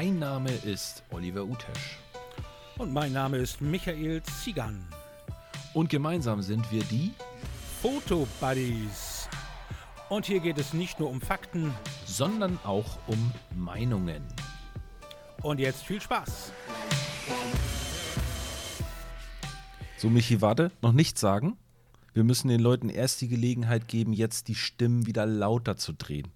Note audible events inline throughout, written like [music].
Mein Name ist Oliver Utesch. Und mein Name ist Michael Zigan. Und gemeinsam sind wir die Foto-Buddies. Und hier geht es nicht nur um Fakten, sondern auch um Meinungen. Und jetzt viel Spaß. So, Michi, warte, noch nichts sagen. Wir müssen den Leuten erst die Gelegenheit geben, jetzt die Stimmen wieder lauter zu drehen.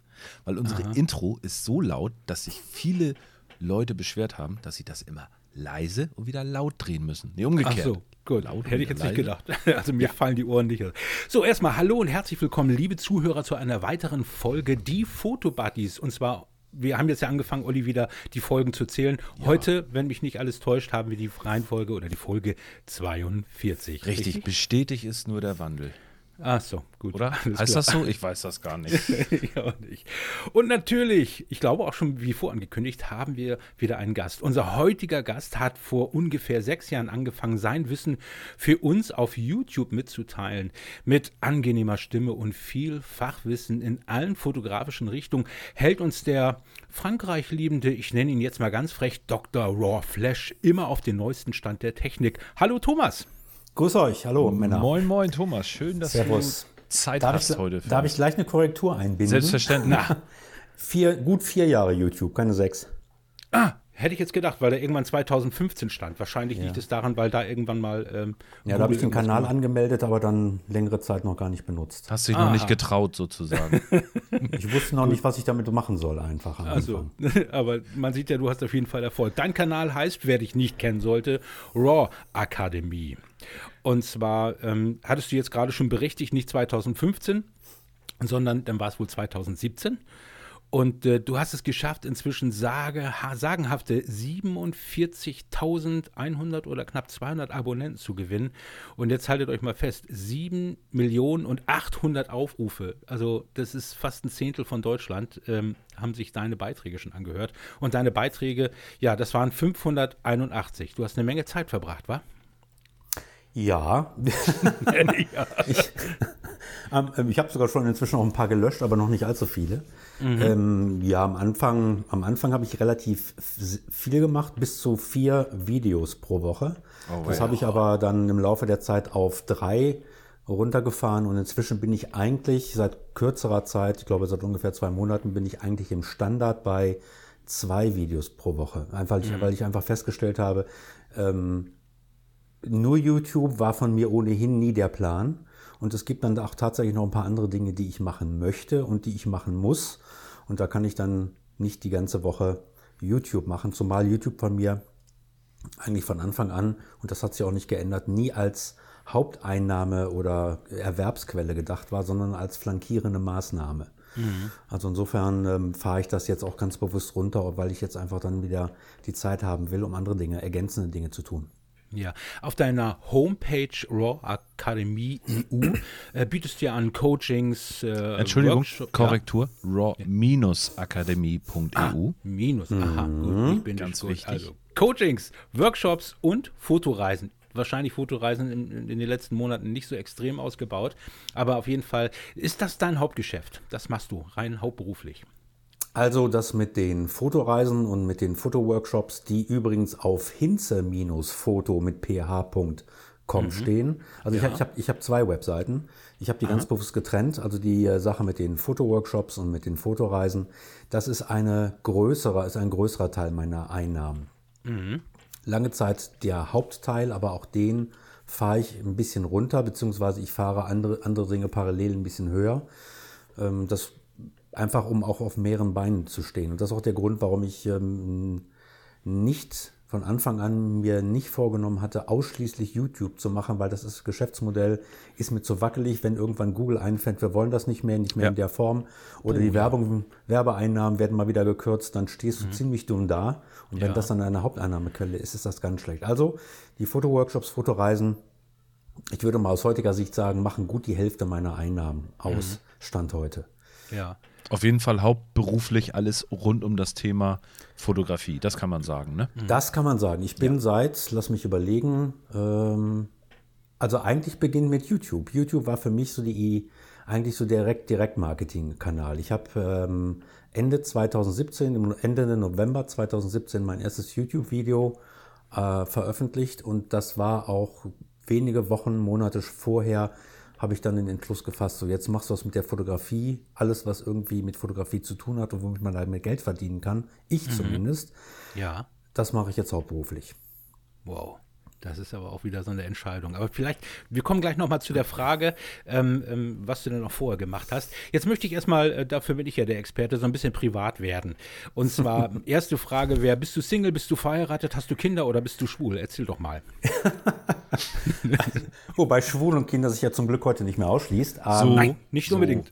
Weil unsere Aha. Intro ist so laut, dass sich viele Leute beschwert haben, dass sie das immer leise und wieder laut drehen müssen. Nee, umgekehrt. Ach so, gut. Laut Hätte ich jetzt leise. nicht gedacht. [laughs] Also mir ja. fallen die Ohren nicht. So, erstmal hallo und herzlich willkommen, liebe Zuhörer, zu einer weiteren Folge Die Fotobuddies. Und zwar wir haben jetzt ja angefangen, Olli, wieder die Folgen zu zählen. Ja. Heute, wenn mich nicht alles täuscht, haben wir die Reihenfolge oder die Folge 42. Richtig, richtig? bestätigt ist nur der Wandel. Ach so, gut. Oder? Alles heißt klar. das so? Ich weiß das gar nicht. [laughs] ich auch nicht. Und natürlich, ich glaube auch schon wie vorangekündigt, haben wir wieder einen Gast. Unser heutiger Gast hat vor ungefähr sechs Jahren angefangen, sein Wissen für uns auf YouTube mitzuteilen. Mit angenehmer Stimme und viel Fachwissen in allen fotografischen Richtungen hält uns der Frankreich liebende, ich nenne ihn jetzt mal ganz frech, Dr. Raw Flash, immer auf den neuesten Stand der Technik. Hallo Thomas. Grüß euch, hallo Männer. Moin, moin, Thomas. Schön, dass Servus. du Zeit darf hast ich, heute. darf ich gleich eine Korrektur einbinden? Selbstverständlich. Na. Vier, gut vier Jahre YouTube, keine sechs. Ah, Hätte ich jetzt gedacht, weil der irgendwann 2015 stand. Wahrscheinlich ja. liegt es daran, weil da irgendwann mal. Ähm, ja, da habe ich den Kanal gemacht. angemeldet, aber dann längere Zeit noch gar nicht benutzt. Hast du dich Aha. noch nicht getraut, sozusagen? [laughs] ich wusste noch nicht, was ich damit machen soll, einfach. also, [laughs] aber man sieht ja, du hast auf jeden Fall Erfolg. Dein Kanal heißt, wer dich nicht kennen sollte, Raw Academy. Und zwar ähm, hattest du jetzt gerade schon berichtigt, nicht 2015, sondern dann war es wohl 2017. Und äh, du hast es geschafft, inzwischen sage, sagenhafte 47.100 oder knapp 200 Abonnenten zu gewinnen. Und jetzt haltet euch mal fest, 7 Millionen und 800 Aufrufe. Also das ist fast ein Zehntel von Deutschland, ähm, haben sich deine Beiträge schon angehört. Und deine Beiträge, ja, das waren 581. Du hast eine Menge Zeit verbracht, wa? Ja. [laughs] ja. Ich, ähm, ich habe sogar schon inzwischen noch ein paar gelöscht, aber noch nicht allzu viele. Mhm. Ähm, ja, am Anfang, am Anfang habe ich relativ viel gemacht, bis zu vier Videos pro Woche. Oh, das ja. habe ich aber dann im Laufe der Zeit auf drei runtergefahren und inzwischen bin ich eigentlich seit kürzerer Zeit, ich glaube seit ungefähr zwei Monaten, bin ich eigentlich im Standard bei zwei Videos pro Woche. Einfach, mhm. weil ich einfach festgestellt habe, ähm, nur YouTube war von mir ohnehin nie der Plan. Und es gibt dann auch tatsächlich noch ein paar andere Dinge, die ich machen möchte und die ich machen muss. Und da kann ich dann nicht die ganze Woche YouTube machen, zumal YouTube von mir eigentlich von Anfang an, und das hat sich auch nicht geändert, nie als Haupteinnahme oder Erwerbsquelle gedacht war, sondern als flankierende Maßnahme. Mhm. Also insofern ähm, fahre ich das jetzt auch ganz bewusst runter, weil ich jetzt einfach dann wieder die Zeit haben will, um andere Dinge, ergänzende Dinge zu tun. Ja, auf deiner Homepage Raw Akademie EU äh, bietest du ja an Coachings. Äh, Entschuldigung, Workshop, Korrektur. Ja. raw-akademie.eu. Ah, minus, aha, mhm. gut, ich bin ganz wichtig. Also Coachings, Workshops und Fotoreisen wahrscheinlich Fotoreisen in, in, den letzten Monaten nicht so extrem ausgebaut. Aber auf jeden Fall ist das dein Hauptgeschäft. Das machst du rein hauptberuflich. Also das mit den Fotoreisen und mit den Fotoworkshops, die übrigens auf hinze-foto mit ph.com mhm. stehen. Also ja. ich, ich habe ich hab zwei Webseiten. Ich habe die Aha. ganz bewusst getrennt. Also die äh, Sache mit den Fotoworkshops und mit den Fotoreisen, das ist eine größere, ist ein größerer Teil meiner Einnahmen. Mhm. Lange Zeit der Hauptteil, aber auch den fahre ich ein bisschen runter, beziehungsweise ich fahre andere, andere Dinge parallel ein bisschen höher. Ähm, das einfach um auch auf mehreren Beinen zu stehen. Und das ist auch der Grund, warum ich ähm, nicht von Anfang an mir nicht vorgenommen hatte, ausschließlich YouTube zu machen, weil das ist Geschäftsmodell, ist mir zu wackelig, wenn irgendwann Google einfällt, wir wollen das nicht mehr, nicht mehr ja. in der Form. Oder oh, die Werbung, Werbeeinnahmen werden mal wieder gekürzt, dann stehst du mhm. ziemlich dumm da. Und ja. wenn das dann eine Haupteinnahmequelle ist, ist das ganz schlecht. Also die Fotoworkshops, Fotoreisen, ich würde mal aus heutiger Sicht sagen, machen gut die Hälfte meiner Einnahmen aus, mhm. Stand heute. Ja. Auf jeden Fall hauptberuflich alles rund um das Thema Fotografie, das kann man sagen, ne? Das kann man sagen. Ich bin ja. seit, lass mich überlegen, ähm, Also eigentlich beginnt mit YouTube. YouTube war für mich so die eigentlich so direkt Direktmarketing-Kanal. Ich habe ähm, Ende 2017, Ende November 2017 mein erstes YouTube-Video äh, veröffentlicht und das war auch wenige Wochen, Monate vorher habe ich dann den Entschluss gefasst, so jetzt machst du was mit der Fotografie, alles was irgendwie mit Fotografie zu tun hat und womit man damit Geld verdienen kann, ich mhm. zumindest. Ja. Das mache ich jetzt hauptberuflich. Wow. Das ist aber auch wieder so eine Entscheidung. Aber vielleicht, wir kommen gleich nochmal zu der Frage, ähm, ähm, was du denn noch vorher gemacht hast. Jetzt möchte ich erstmal, äh, dafür bin ich ja der Experte, so ein bisschen privat werden. Und zwar, [laughs] erste Frage wäre, bist du Single, bist du verheiratet, hast du Kinder oder bist du schwul? Erzähl doch mal. [laughs] Wobei schwul und Kinder sich ja zum Glück heute nicht mehr ausschließt. so, ähm, Nein, nicht so. unbedingt.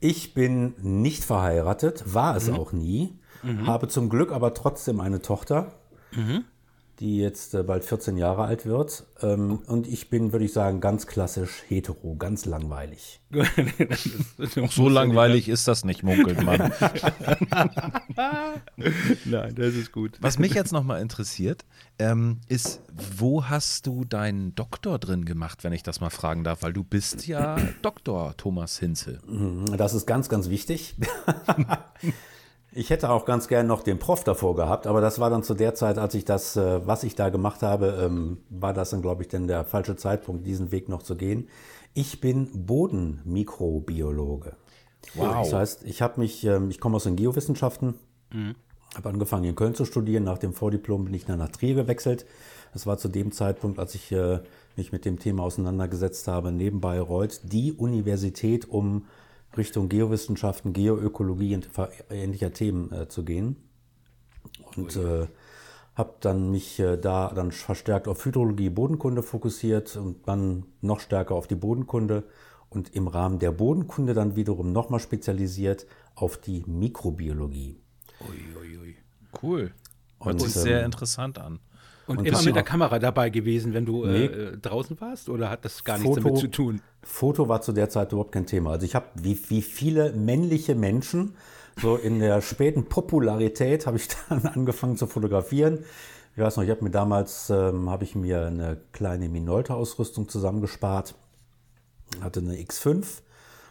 Ich bin nicht verheiratet, war es mhm. auch nie, mhm. habe zum Glück aber trotzdem eine Tochter. Mhm die jetzt äh, bald 14 Jahre alt wird. Ähm, und ich bin, würde ich sagen, ganz klassisch hetero, ganz langweilig. [laughs] so langweilig ist das nicht, munkelt man. [laughs] Nein, das ist gut. Was mich jetzt nochmal interessiert, ähm, ist, wo hast du deinen Doktor drin gemacht, wenn ich das mal fragen darf? Weil du bist ja [clears throat] Doktor Thomas Hinze. Mhm, das ist ganz, ganz wichtig. [laughs] Ich hätte auch ganz gern noch den Prof davor gehabt, aber das war dann zu der Zeit, als ich das, äh, was ich da gemacht habe, ähm, war das dann, glaube ich, denn der falsche Zeitpunkt, diesen Weg noch zu gehen. Ich bin Bodenmikrobiologe. Wow. Das heißt, ich habe mich, ähm, ich komme aus den Geowissenschaften, mhm. habe angefangen in Köln zu studieren. Nach dem Vordiplom bin ich dann nach Trier gewechselt. Das war zu dem Zeitpunkt, als ich äh, mich mit dem Thema auseinandergesetzt habe, neben Bayreuth die Universität, um Richtung Geowissenschaften, Geoökologie und ähnlicher Themen äh, zu gehen. Und äh, habe dann mich äh, da dann verstärkt auf Hydrologie, Bodenkunde fokussiert und dann noch stärker auf die Bodenkunde und im Rahmen der Bodenkunde dann wiederum nochmal spezialisiert auf die Mikrobiologie. Uiuiui. Ui, ui. Cool. Hört sich ähm, sehr interessant an. Und, und immer mit der Kamera dabei gewesen, wenn du nee, äh, draußen warst? Oder hat das gar nichts damit zu tun? Foto war zu der Zeit überhaupt kein Thema. Also ich habe, wie, wie viele männliche Menschen, so in der späten Popularität, habe ich [laughs] dann angefangen zu fotografieren. Ich weiß noch, ich habe mir damals, ähm, habe ich mir eine kleine Minolta-Ausrüstung zusammengespart, hatte eine X5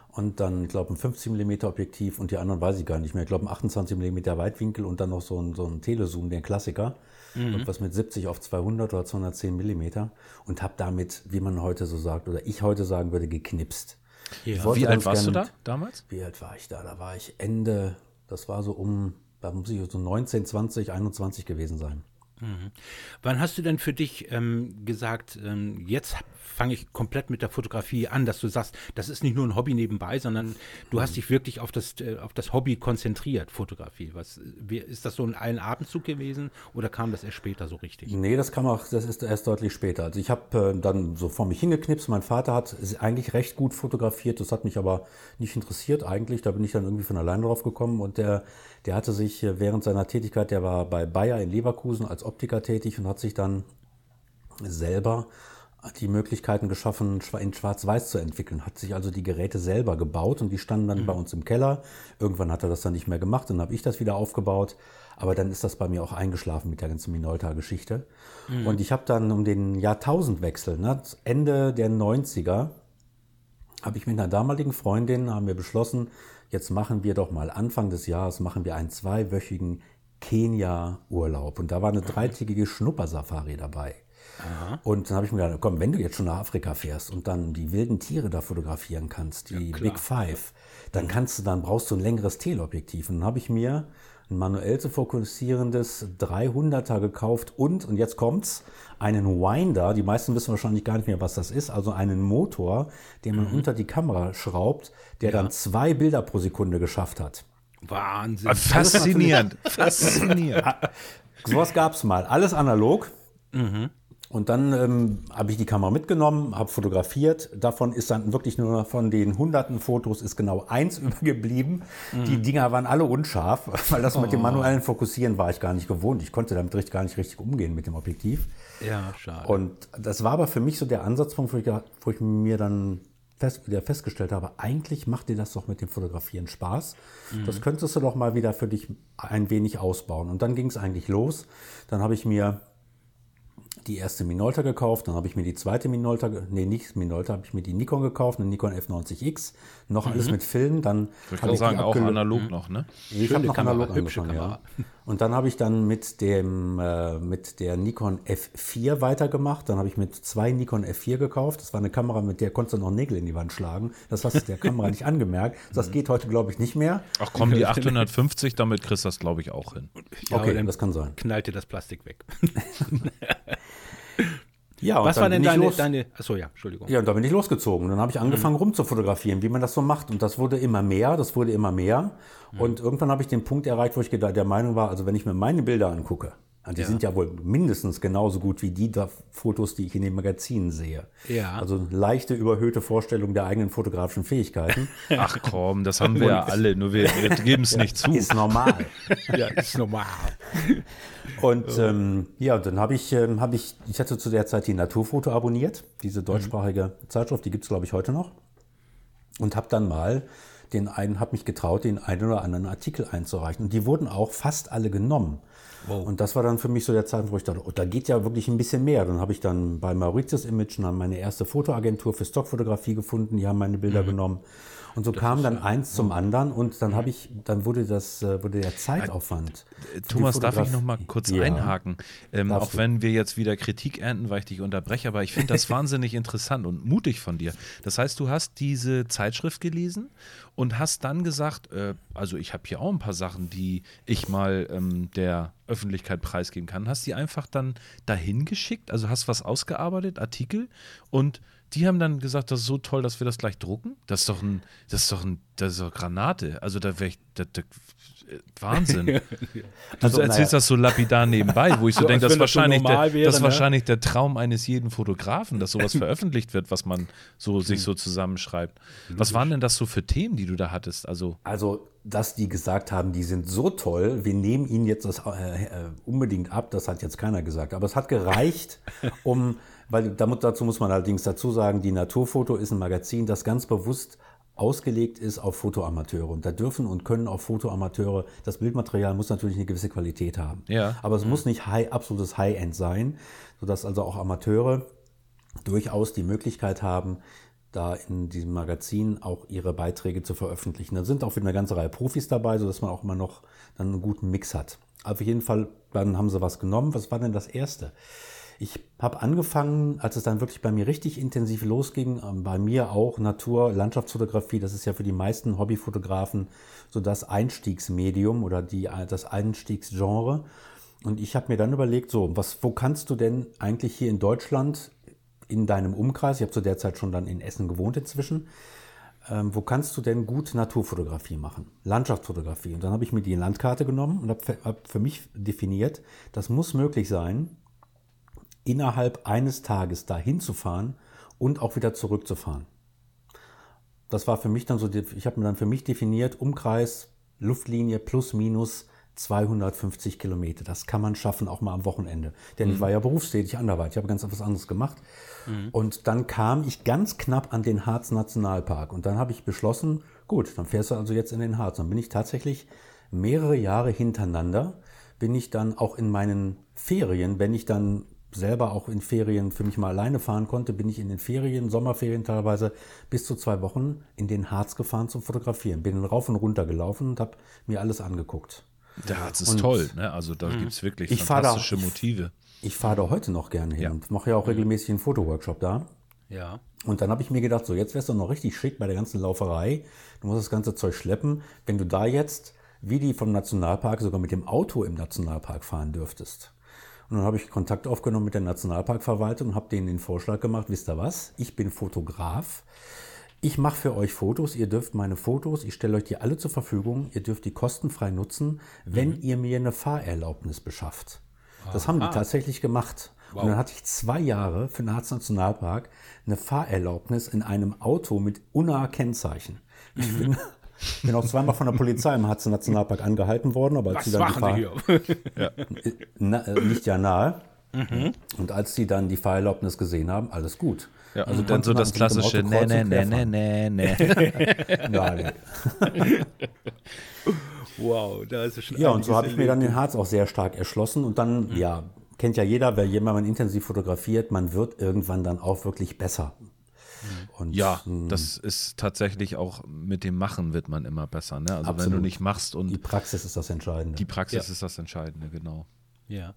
und dann, ich glaube, ein 15 mm Objektiv und die anderen weiß ich gar nicht mehr. Ich glaube, ein 28 mm Weitwinkel und dann noch so ein, so ein Telezoom, den Klassiker mhm. und was mit 70 auf 200 oder 210 Millimeter und habe damit, wie man heute so sagt, oder ich heute sagen würde, geknipst. Ja. Wie alt warst du da damals? Wie alt war ich da? Da war ich Ende, das war so um, da muss ich so 19, 20, 21 gewesen sein. Mhm. Wann hast du denn für dich ähm, gesagt, ähm, jetzt fange ich komplett mit der Fotografie an, dass du sagst, das ist nicht nur ein Hobby nebenbei, sondern du hast dich wirklich auf das, äh, auf das Hobby konzentriert, Fotografie. Was, ist das so ein, ein Abendzug gewesen oder kam das erst später so richtig? Nee, das kam auch, das ist erst deutlich später. Also ich habe äh, dann so vor mich hingeknipst, mein Vater hat eigentlich recht gut fotografiert, das hat mich aber nicht interessiert eigentlich, da bin ich dann irgendwie von alleine drauf gekommen und der, der hatte sich äh, während seiner Tätigkeit, der war bei Bayer in Leverkusen als Optiker tätig und hat sich dann selber die Möglichkeiten geschaffen, in Schwarz-Weiß zu entwickeln, hat sich also die Geräte selber gebaut und die standen dann mhm. bei uns im Keller. Irgendwann hat er das dann nicht mehr gemacht, dann habe ich das wieder aufgebaut. Aber dann ist das bei mir auch eingeschlafen mit der ganzen Minolta-Geschichte. Mhm. Und ich habe dann um den Jahrtausendwechsel, ne, Ende der 90er, habe ich mit einer damaligen Freundin, haben wir beschlossen, jetzt machen wir doch mal Anfang des Jahres, machen wir einen zweiwöchigen Kenia-Urlaub. Und da war eine dreitägige Schnuppersafari dabei. Aha. Und dann habe ich mir gedacht, komm, wenn du jetzt schon nach Afrika fährst und dann die wilden Tiere da fotografieren kannst, die ja, Big Five, dann kannst du, dann brauchst du ein längeres Teleobjektiv. Und dann habe ich mir ein manuell zu fokussierendes 300er gekauft und, und jetzt kommt's, einen Winder, die meisten wissen wahrscheinlich gar nicht mehr, was das ist, also einen Motor, den man mhm. unter die Kamera schraubt, der ja. dann zwei Bilder pro Sekunde geschafft hat. Wahnsinn. Faszinierend. [laughs] Faszinierend. [laughs] Sowas gab es mal. Alles analog. Mhm. Und dann ähm, habe ich die Kamera mitgenommen, habe fotografiert. Davon ist dann wirklich nur von den hunderten Fotos ist genau eins [laughs] übergeblieben. Mhm. Die Dinger waren alle unscharf, weil das oh. mit dem oh. manuellen Fokussieren war ich gar nicht gewohnt. Ich konnte damit richtig, gar nicht richtig umgehen mit dem Objektiv. Ja, schade. Und das war aber für mich so der Ansatzpunkt, wo ich, wo ich mir dann fest, wieder festgestellt habe, eigentlich macht dir das doch mit dem Fotografieren Spaß. Mhm. Das könntest du doch mal wieder für dich ein wenig ausbauen. Und dann ging es eigentlich los. Dann habe ich mir die erste Minolta gekauft, dann habe ich mir die zweite Minolta, nee, nicht Minolta, habe ich mir die Nikon gekauft, eine Nikon F90X, noch alles mit Film, dann Ich habe würde sagen, auch analog noch, ne? ich habe noch Kamera, analog hübsche angefangen, Kamera. ja. Und dann habe ich dann mit dem äh, mit der Nikon F4 weitergemacht. Dann habe ich mit zwei Nikon F4 gekauft. Das war eine Kamera, mit der konntest du noch Nägel in die Wand schlagen. Das hast du der Kamera nicht angemerkt. [laughs] Das geht heute, glaube ich, nicht mehr. Ach komm, die [laughs] 850, damit kriegst du das, glaube ich, auch hin. Ja, okay, das kann sein. knallte das Plastik weg. [laughs] Ja, und Was war denn deine, los. deine, achso, ja, Entschuldigung. Ja, und da bin ich losgezogen. Dann habe ich angefangen rumzufotografieren, wie man das so macht. Und das wurde immer mehr, das wurde immer mehr. Und irgendwann habe ich den Punkt erreicht, wo ich der Meinung war, also wenn ich mir meine Bilder angucke, und die sind ja wohl mindestens genauso gut wie die da Fotos, die ich in den Magazinen sehe. Ja. Also leichte, überhöhte Vorstellung der eigenen fotografischen Fähigkeiten. [laughs] Ach komm, das haben wir ja alle, nur wir, wir geben es nicht zu. Ist normal. [laughs] Ja, ist normal. Und ähm, ja, dann habe ich, ähm, hab ich, ich hatte zu der Zeit die Naturfoto abonniert, diese deutschsprachige Zeitschrift, die gibt es, glaube ich, heute noch. Und habe dann mal den einen, habe mich getraut, den einen oder anderen Artikel einzureichen. Und die wurden auch fast alle genommen. Und das war dann für mich so der Zeitpunkt, wo ich dachte, oh, da geht ja wirklich ein bisschen mehr. Dann habe ich dann bei Mauritius Image dann meine erste Fotoagentur für Stockfotografie gefunden, die haben meine Bilder genommen. Und so kam dann eins zum anderen und dann habe ich, dann wurde das, äh, wurde der Zeitaufwand. die Thomas, darf ich noch mal kurz Ja. einhaken? Ähm, auch du. wenn wir jetzt wieder Kritik ernten, weil ich dich unterbreche, aber ich finde das [laughs] wahnsinnig interessant und mutig von dir. Das heißt, du hast diese Zeitschrift gelesen und hast dann gesagt, äh, also ich habe hier auch ein paar Sachen, die ich mal ähm, der Öffentlichkeit preisgeben kann. Hast die einfach dann dahin geschickt? Also hast was ausgearbeitet, Artikel und die haben dann gesagt, das ist so toll, dass wir das gleich drucken. Das ist doch ein, das ist doch ein, das ist doch Granate. Also da wäre ich, da, da, Wahnsinn. [laughs] Du Also, erzählst naja. das so lapidar nebenbei, wo ich so, So, denke, das wahrscheinlich, der, wäre, das ist ne? wahrscheinlich der Traum eines jeden Fotografen, dass sowas [laughs] veröffentlicht wird, was man so sich so zusammenschreibt. Was waren denn das so für Themen, die du da hattest? Also Also, dass die gesagt haben, die sind so toll, wir nehmen ihnen jetzt das äh, äh, unbedingt ab, das hat jetzt keiner gesagt. Aber es hat gereicht, um, weil dazu muss man allerdings dazu sagen, die Naturfoto ist ein Magazin, das ganz bewusst ausgelegt ist auf Fotoamateure. Und da dürfen und können auch Fotoamateure, das Bildmaterial muss natürlich eine gewisse Qualität haben. Ja. Aber es muss nicht high, absolutes High-End sein, sodass also auch Amateure durchaus die Möglichkeit haben, da in diesem Magazin auch ihre Beiträge zu veröffentlichen. Da sind auch wieder eine ganze Reihe Profis dabei, sodass man auch immer noch dann einen guten Mix hat. Auf jeden Fall, dann haben sie was genommen. Was war denn das Erste? Ich habe angefangen, als es dann wirklich bei mir richtig intensiv losging, ähm, bei mir auch Natur, Landschaftsfotografie, das ist ja für die meisten Hobbyfotografen so das Einstiegsmedium oder die, das Einstiegsgenre. Und ich habe mir dann überlegt, so, was, wo kannst du denn eigentlich hier in Deutschland in deinem Umkreis, ich habe zu der Zeit schon dann in Essen gewohnt inzwischen, ähm, wo kannst du denn gut Naturfotografie machen? Landschaftsfotografie. Und dann habe ich mir die Landkarte genommen und habe hab für mich definiert, das muss möglich sein, innerhalb eines Tages dahin zu fahren und auch wieder zurückzufahren. Das war für mich dann so, ich habe mir dann für mich definiert, Umkreis, Luftlinie plus minus 250 Kilometer. Das kann man schaffen, auch mal am Wochenende. Denn ich war ja berufstätig anderweitig, ich habe ganz etwas anderes gemacht. Und dann kam ich ganz knapp an den Harz Nationalpark. Und dann habe ich beschlossen, gut, dann fährst du also jetzt in den Harz. Dann bin ich tatsächlich mehrere Jahre hintereinander, bin ich dann auch in meinen Ferien, wenn ich dann selber auch in Ferien für mich mal alleine fahren konnte, bin ich in den Ferien, Sommerferien teilweise, bis zu zwei Wochen in den Harz gefahren zum Fotografieren. Bin rauf und runter gelaufen und habe mir alles angeguckt. der Harz ist toll, ne? Also da gibt es wirklich Ich fahr da- fantastische Motive. Ich fahre da heute noch gerne hin Ja. und mache ja auch regelmäßig einen Fotoworkshop da. Ja. Und dann habe ich mir gedacht, so jetzt wär's doch noch richtig schick bei der ganzen Lauferei. Du musst das ganze Zeug schleppen. Wenn du da jetzt, wie die vom Nationalpark, sogar mit dem Auto im Nationalpark fahren dürftest. Und dann habe ich Kontakt aufgenommen mit der Nationalparkverwaltung und habe denen den Vorschlag gemacht, wisst ihr was, ich bin Fotograf. Ich mache für euch Fotos, ihr dürft meine Fotos, ich stelle euch die alle zur Verfügung, ihr dürft die kostenfrei nutzen, wenn ihr mir eine Fahrerlaubnis beschafft. Das haben die tatsächlich gemacht. Und dann hatte ich zwei Jahre für den Harz Nationalpark eine Fahrerlaubnis in einem Auto mit UNA Kennzeichen. Ich bin, bin auch zweimal von der Polizei im Harz Nationalpark angehalten worden, aber als Was sie dann die Fahr hier? na, äh, nicht ja nahe. Mhm. Und als sie dann die Fahrerlaubnis gesehen haben, alles gut. Ja, also dann konnte so man das klassische Nee, und nee, nee, nee, nee, nee. Nein. Wow, da ist es schon Ja, und so habe ich mir dann den Harz auch sehr stark erschlossen und dann, ja, kennt ja jeder, wer jemand intensiv fotografiert, man wird irgendwann dann auch wirklich besser. Und, ja, hm. das ist tatsächlich auch mit dem Machen wird man immer besser. Ne? Also absolut. wenn du nicht machst und die Praxis ist das Entscheidende. Die Praxis ja. ist das Entscheidende, genau. Ja.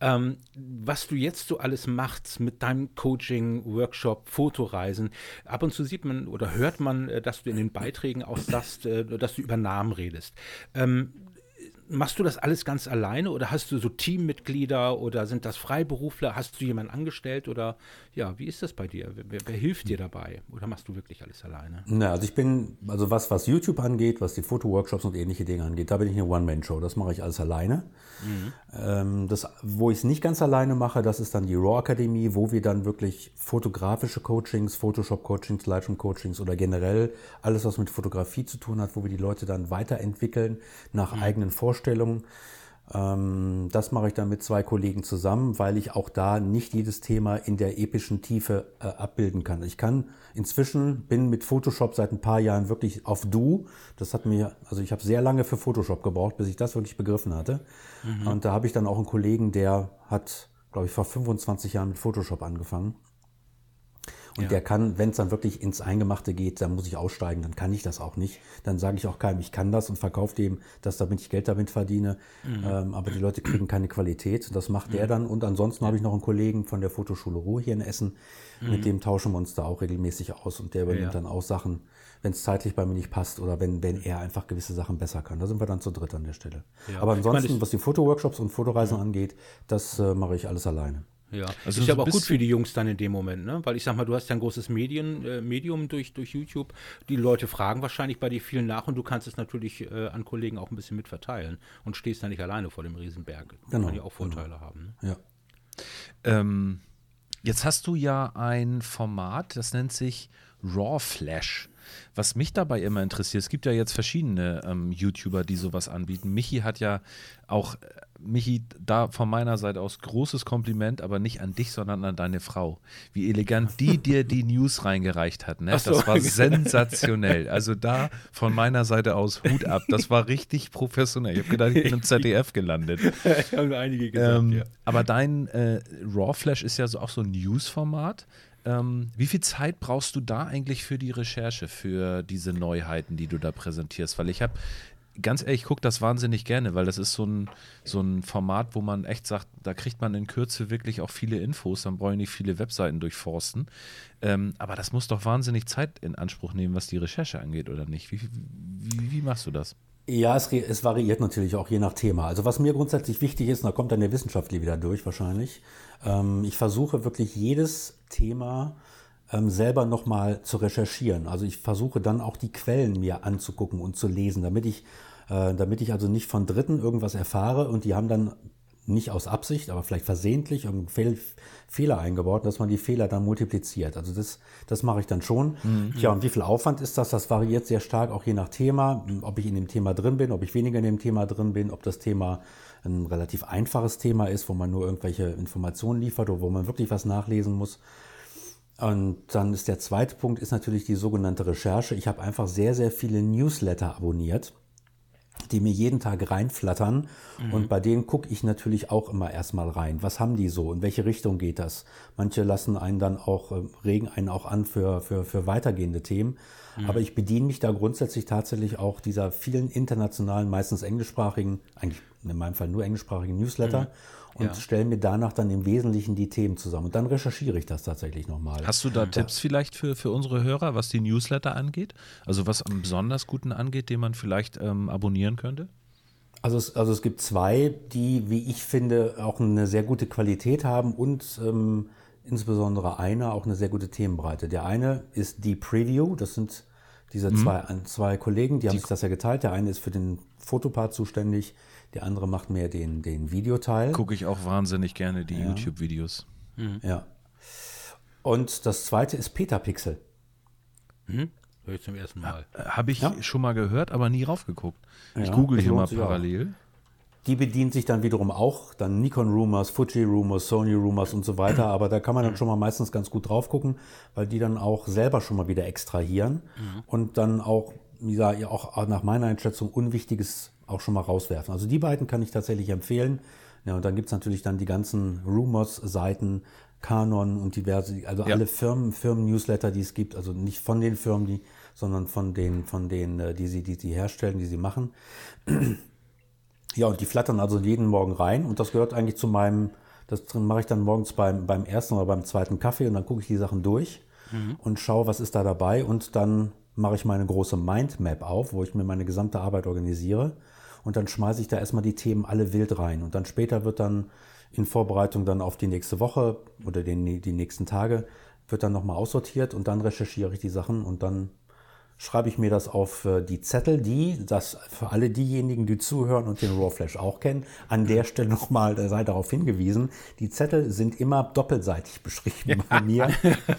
Ähm, was du jetzt so alles machst mit deinem Coaching, Workshop, Fotoreisen, ab und zu sieht man oder hört man, äh, dass du in den Beiträgen auch sagst, äh, dass du über Namen redest. Ähm, machst du das alles ganz alleine oder hast du so Teammitglieder oder sind das Freiberufler? Hast du jemanden angestellt oder ja, wie ist das bei dir? Wer, wer hilft dir dabei oder machst du wirklich alles alleine? Na, also ich bin, also was, was YouTube angeht, was die Fotoworkshops und ähnliche Dinge angeht, da bin ich eine One-Man-Show. Das mache ich alles alleine. Mhm. Ähm, das, wo ich es nicht ganz alleine mache, das ist dann die Raw Akademie, wo wir dann wirklich fotografische Coachings, Photoshop-Coachings, Lightroom-Coachings oder generell alles, was mit Fotografie zu tun hat, wo wir die Leute dann weiterentwickeln nach mhm. eigenen Vorstellungen das mache ich dann mit zwei Kollegen zusammen, weil ich auch da nicht jedes Thema in der epischen Tiefe äh, abbilden kann. Ich kann inzwischen, bin mit Photoshop seit ein paar Jahren wirklich auf Du. Das hat mir, also ich habe sehr lange für Photoshop gebraucht, bis ich das wirklich begriffen hatte. Mhm. Und da habe ich dann auch einen Kollegen, der hat, glaube ich, vor 25 Jahren mit Photoshop angefangen. Und ja. der kann, wenn es dann wirklich ins Eingemachte geht, dann muss ich aussteigen, dann kann ich das auch nicht. Dann sage ich auch keinem, ich kann das und verkaufe dem, dass damit ich Geld damit verdiene. Mhm. Ähm, aber die Leute kriegen keine Qualität. Das macht mhm. der dann. Und ansonsten habe ich noch einen Kollegen von der Fotoschule Ruhe hier in Essen. Mhm. Mit dem tauschen wir uns da auch regelmäßig aus und der übernimmt ja. dann auch Sachen, wenn es zeitlich bei mir nicht passt oder wenn, wenn er einfach gewisse Sachen besser kann. Da sind wir dann zu dritt an der Stelle. Ja. Aber ansonsten, meine, was die Fotoworkshops und Fotoreisen angeht, das äh, mache ich alles alleine. Ja, also ist ja aber auch gut für die Jungs dann in dem Moment, ne? Weil ich sag mal, du hast ja ein großes Medien, äh, Medium durch, durch YouTube. Die Leute fragen wahrscheinlich bei dir viel nach und du kannst es natürlich äh, an Kollegen auch ein bisschen mitverteilen und stehst dann nicht alleine vor dem Riesenberg. Genau. Kann ja auch Vorteile genau. haben. Ne? Ja. Ähm, jetzt hast du ja ein Format, das nennt sich Raw Flash. Was mich dabei immer interessiert, es gibt ja jetzt verschiedene ähm, YouTuber, die sowas anbieten. Michi hat ja auch Michi, da von meiner Seite aus großes Kompliment, aber nicht an dich, sondern an deine Frau. Wie elegant die [laughs] dir die News reingereicht hat. Ne? So. Das war sensationell. Also da von meiner Seite aus Hut ab. Das war richtig professionell. Ich habe gedacht, ich bin im [laughs] ZDF gelandet. ich habe einige gesagt, ähm, ja. Aber dein äh, Raw Flash ist ja so, auch so ein News-Format. Ähm, wie viel Zeit brauchst du da eigentlich für die Recherche, für diese Neuheiten, die du da präsentierst? Weil ich habe ganz ehrlich, ich gucke das wahnsinnig gerne, weil das ist so ein, so ein Format, wo man echt sagt, da kriegt man in Kürze wirklich auch viele Infos, dann brauche ich nicht viele Webseiten durchforsten. Ähm, aber das muss doch wahnsinnig Zeit in Anspruch nehmen, was die Recherche angeht, oder nicht? Wie, wie, wie machst du das? Ja, es, es, variiert natürlich auch je nach Thema. Also was mir grundsätzlich wichtig ist, und da kommt dann der Wissenschaftler wieder durch wahrscheinlich, ähm, ich versuche wirklich jedes Thema ähm, selber nochmal zu recherchieren. Also ich versuche dann auch die Quellen mir anzugucken und zu lesen, damit ich, äh, damit ich also nicht von Dritten irgendwas erfahre und die haben dann nicht aus Absicht, aber vielleicht versehentlich irgendeinen Fehl, Fehler eingebaut, dass man die Fehler dann multipliziert. Also das, das mache ich dann schon. Mhm. Tja, und wie viel Aufwand ist das? Das variiert sehr stark, auch je nach Thema, ob ich in dem Thema drin bin, ob ich weniger in dem Thema drin bin, ob das Thema ein relativ einfaches Thema ist, wo man nur irgendwelche Informationen liefert oder wo man wirklich was nachlesen muss. Und dann ist der zweite Punkt ist natürlich die sogenannte Recherche. Ich habe einfach sehr, sehr viele Newsletter abonniert, die mir jeden Tag reinflattern. Mhm. Und bei denen gucke ich natürlich auch immer erstmal rein. Was haben die so? In welche Richtung geht das? Manche lassen einen dann auch, äh, regen einen auch an für, für, für weitergehende Themen. Mhm. Aber ich bediene mich da grundsätzlich tatsächlich auch dieser vielen internationalen, meistens englischsprachigen, eigentlich in meinem Fall nur englischsprachigen Newsletter. Mhm und ja. stelle mir danach dann im Wesentlichen die Themen zusammen. Und dann recherchiere ich das tatsächlich nochmal. Hast du da Tipps vielleicht für, für unsere Hörer, was die Newsletter angeht? Also was am besonders guten angeht, den man vielleicht ähm, abonnieren könnte? Also es, also es gibt zwei, die, wie ich finde, auch eine sehr gute Qualität haben und ähm, insbesondere einer auch eine sehr gute Themenbreite. Der eine ist die Preview, das sind diese mhm. zwei, zwei Kollegen, die haben die sich das ja geteilt. Der eine ist für den Fotopart zuständig, der andere macht mehr den, den Videoteil. Gucke ich auch wahnsinnig gerne die ja. YouTube-Videos. Mhm. Ja. Und das zweite ist Petapixel. Mhm. Hör ich zum ersten Mal. Habe ich ja. schon mal gehört, aber nie raufgeguckt. Ich ja, google hier mal parallel. Auch. Die bedient sich dann wiederum auch, dann Nikon Rumors, Fuji Rumors, Sony Rumors und so weiter. Aber da kann man dann schon mal meistens ganz gut drauf gucken, weil die dann auch selber schon mal wieder extrahieren mhm. und dann auch, wie gesagt, auch nach meiner Einschätzung Unwichtiges auch schon mal rauswerfen. Also die beiden kann ich tatsächlich empfehlen. Ja, und dann gibt es natürlich dann die ganzen Rumors-Seiten, Canon und diverse, also Ja. alle Firmen, Firmen-Newsletter, die es gibt, also nicht von den Firmen, die, sondern von den, von denen, äh, die sie, die sie herstellen, die sie machen. [clears throat] Ja, und die flattern also jeden Morgen rein und das gehört eigentlich zu meinem, das mache ich dann morgens beim, beim ersten oder beim zweiten Kaffee und dann gucke ich die Sachen durch und schaue, was ist da dabei und dann mache ich meine große Mindmap auf, wo ich mir meine gesamte Arbeit organisiere und dann schmeiße ich da erstmal die Themen alle wild rein. Und dann später wird dann in Vorbereitung dann auf die nächste Woche oder den, die nächsten Tage wird dann nochmal aussortiert und dann recherchiere ich die Sachen und dann schreibe ich mir das auf äh, die Zettel, die, das für alle diejenigen, die zuhören und den Raw Flash auch kennen, an der Stelle nochmal sei darauf hingewiesen, die Zettel sind immer doppelseitig beschrieben bei mir,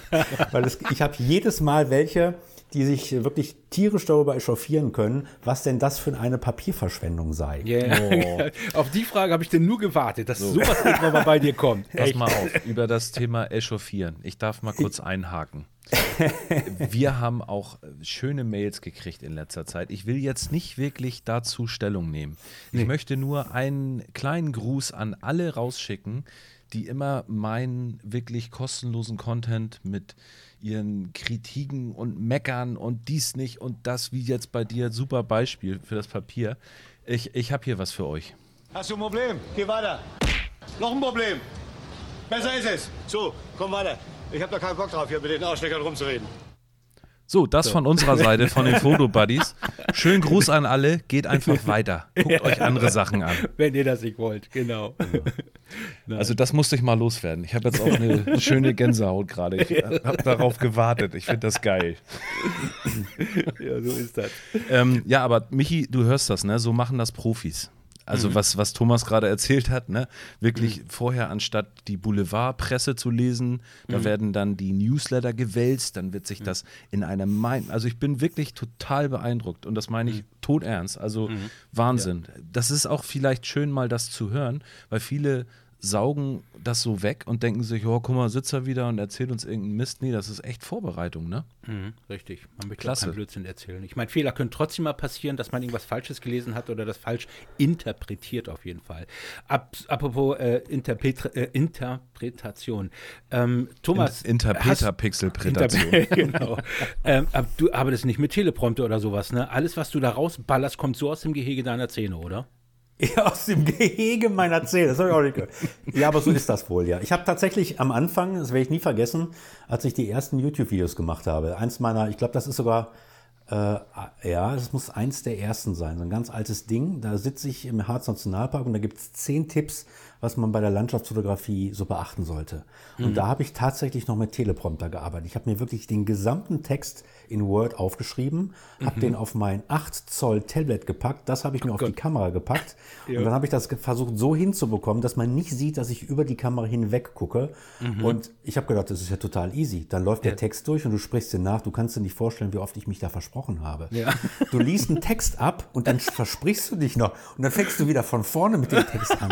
[laughs] weil es, ich habe jedes Mal welche, die sich wirklich tierisch darüber echauffieren können, was denn das für eine Papierverschwendung sei. Yeah. [laughs] Auf die Frage habe ich denn nur gewartet, dass sowas irgendwann mal bei dir kommt. Pass mal auf, über das Thema Echauffieren. Ich darf mal kurz einhaken. Wir haben auch schöne Mails gekriegt in letzter Zeit. Ich will jetzt nicht wirklich dazu Stellung nehmen. Ich möchte nur einen kleinen Gruß an alle rausschicken, die immer meinen wirklich kostenlosen Content mit ihren Kritiken und Meckern und dies nicht und das, wie jetzt bei dir, super Beispiel für das Papier. Ich, ich habe hier was für euch. Hast du ein Problem? Geh weiter. Noch ein Problem. Besser ist es. So, komm weiter. Ich habe da keinen Bock drauf, hier mit den Arschleckern rumzureden. So, das von unserer Seite, von den Fotobuddies. [laughs] Schönen Gruß an alle, geht einfach [laughs] weiter. Guckt euch andere Sachen an. Wenn ihr das nicht wollt, genau. [laughs] Also das musste ich mal loswerden. Ich habe jetzt auch eine schöne Gänsehaut gerade. Ich habe darauf gewartet. Ich finde das geil. ja, so ist das. Ähm, ja, aber Michi, du hörst das, ne? So machen das Profis. Also was, was Thomas gerade erzählt hat, ne? Wirklich vorher anstatt die Boulevardpresse zu lesen, da werden dann die Newsletter gewälzt, dann wird sich das in einem Mind. Also ich bin wirklich total beeindruckt und das meine ich todernst. Also Wahnsinn. Das ist auch vielleicht schön, mal das zu hören, weil viele saugen das so weg und denken sich, oh, guck mal, sitzt er wieder und erzählt uns irgendeinen Mist. Nee, das ist echt Vorbereitung, ne? Mhm, richtig. Man möchte Klasse. keinen Blödsinn erzählen. Ich meine, Fehler können trotzdem mal passieren, dass man irgendwas Falsches gelesen hat oder das falsch interpretiert auf jeden Fall. Ab, apropos äh, Interpret äh, Interpretation. Ähm, Thomas. In- Interpreter-Pixelpretation. [laughs] Interpre- [laughs] genau. ähm, aber du arbeitest nicht mit Teleprompter oder sowas, ne? Alles, was du da rausballerst, kommt so aus dem Gehege deiner Zähne, oder? [laughs] Aus dem Gehege meiner Zähne. Das habe ich auch nicht gehört. Ja, aber so ist das wohl, ja. Ich habe tatsächlich am Anfang, das werde ich nie vergessen, als ich die ersten YouTube-Videos gemacht habe, eins meiner, ich glaube, das ist sogar, äh, ja, es muss eins der ersten sein, so ein ganz altes Ding. Da sitze ich im Harz Nationalpark und da gibt es zehn Tipps, was man bei der Landschaftsfotografie so beachten sollte. Und da habe ich tatsächlich noch mit Teleprompter gearbeitet. Ich habe mir wirklich den gesamten Text in Word aufgeschrieben, habe den auf mein 8 Zoll Tablet gepackt, das habe ich mir auf die Kamera gepackt [laughs] und dann habe ich das versucht so hinzubekommen, dass man nicht sieht, dass ich über die Kamera hinweg gucke. Und ich habe gedacht, das ist ja total easy. Dann läuft der Text durch und du sprichst den nach. Du kannst dir nicht vorstellen, wie oft ich mich da versprochen habe. [laughs] Du liest einen Text ab und dann [laughs] versprichst du dich noch und dann fängst du wieder von vorne mit dem Text an.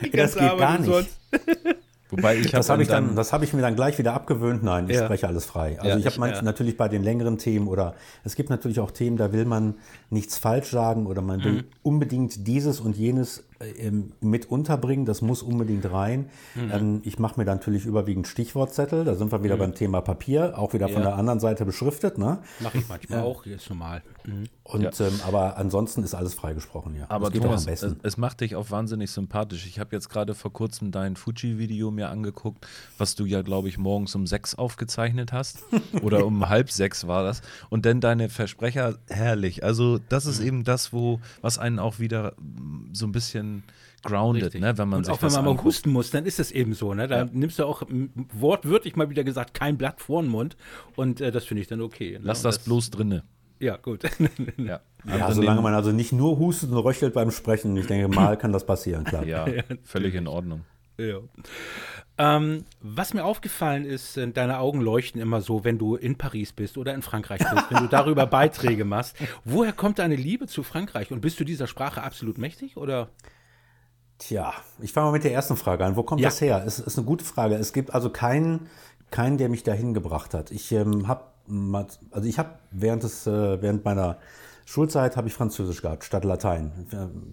[laughs] Ey, das geht gar nicht. [laughs] Wobei ich Das habe habe ich, dann, das hab ich mir dann gleich wieder abgewöhnt. Nein, ich Ja. spreche alles frei. Also Ja, ich habe ja. natürlich bei den längeren Themen oder es gibt natürlich auch Themen, da will man nichts falsch sagen oder man Mhm. will unbedingt dieses und jenes ähm, mit unterbringen. Das muss unbedingt rein. Mhm. Ähm, ich mache mir dann natürlich überwiegend Stichwortzettel. Da sind wir wieder beim Thema Papier, auch wieder von Ja. der anderen Seite beschriftet. Ne? Mache ich manchmal auch, ist normal. Mhm. Und, ähm, aber ansonsten ist alles freigesprochen. Ja. Aber das geht Thomas, doch am es, besten. es macht dich auch wahnsinnig sympathisch. Ich habe jetzt gerade vor kurzem dein Fuji-Video mir angeguckt, was du ja, glaube ich, morgens um sechs aufgezeichnet hast. [laughs] Oder um halb sechs war das. Und dann deine Versprecher, herrlich. Also, das Mhm. ist eben das, wo, was einen auch wieder so ein bisschen grounded, Richtig. ne, wenn man und sich auch wenn das man mal husten muss, dann ist es eben so. Ne? Da nimmst du auch wortwörtlich mal wieder gesagt, kein Blatt vor den Mund. Und äh, das finde ich dann okay. Ne? Lass Und das bloß drinne. Ja, gut. [laughs] Ja, Ja, Andere solange man also nicht nur hustet und röchelt beim Sprechen. Ich denke, mal kann das passieren, klar. [laughs] Ja, völlig in Ordnung. Ja. Ähm, was mir aufgefallen ist, äh, deine Augen leuchten immer so, wenn du in Paris bist oder in Frankreich bist, wenn du [laughs] darüber Beiträge machst. Woher kommt deine Liebe zu Frankreich? Und bist du dieser Sprache absolut mächtig? Oder? Tja, ich fange mal mit der ersten Frage an. Wo kommt Ja. das her? Es ist eine gute Frage. Es gibt also keinen, keinen der mich dahin gebracht hat. Ich ähm, habe, also ich habe während des, äh, während meiner Schulzeit habe ich Französisch gehabt statt Latein. Ähm,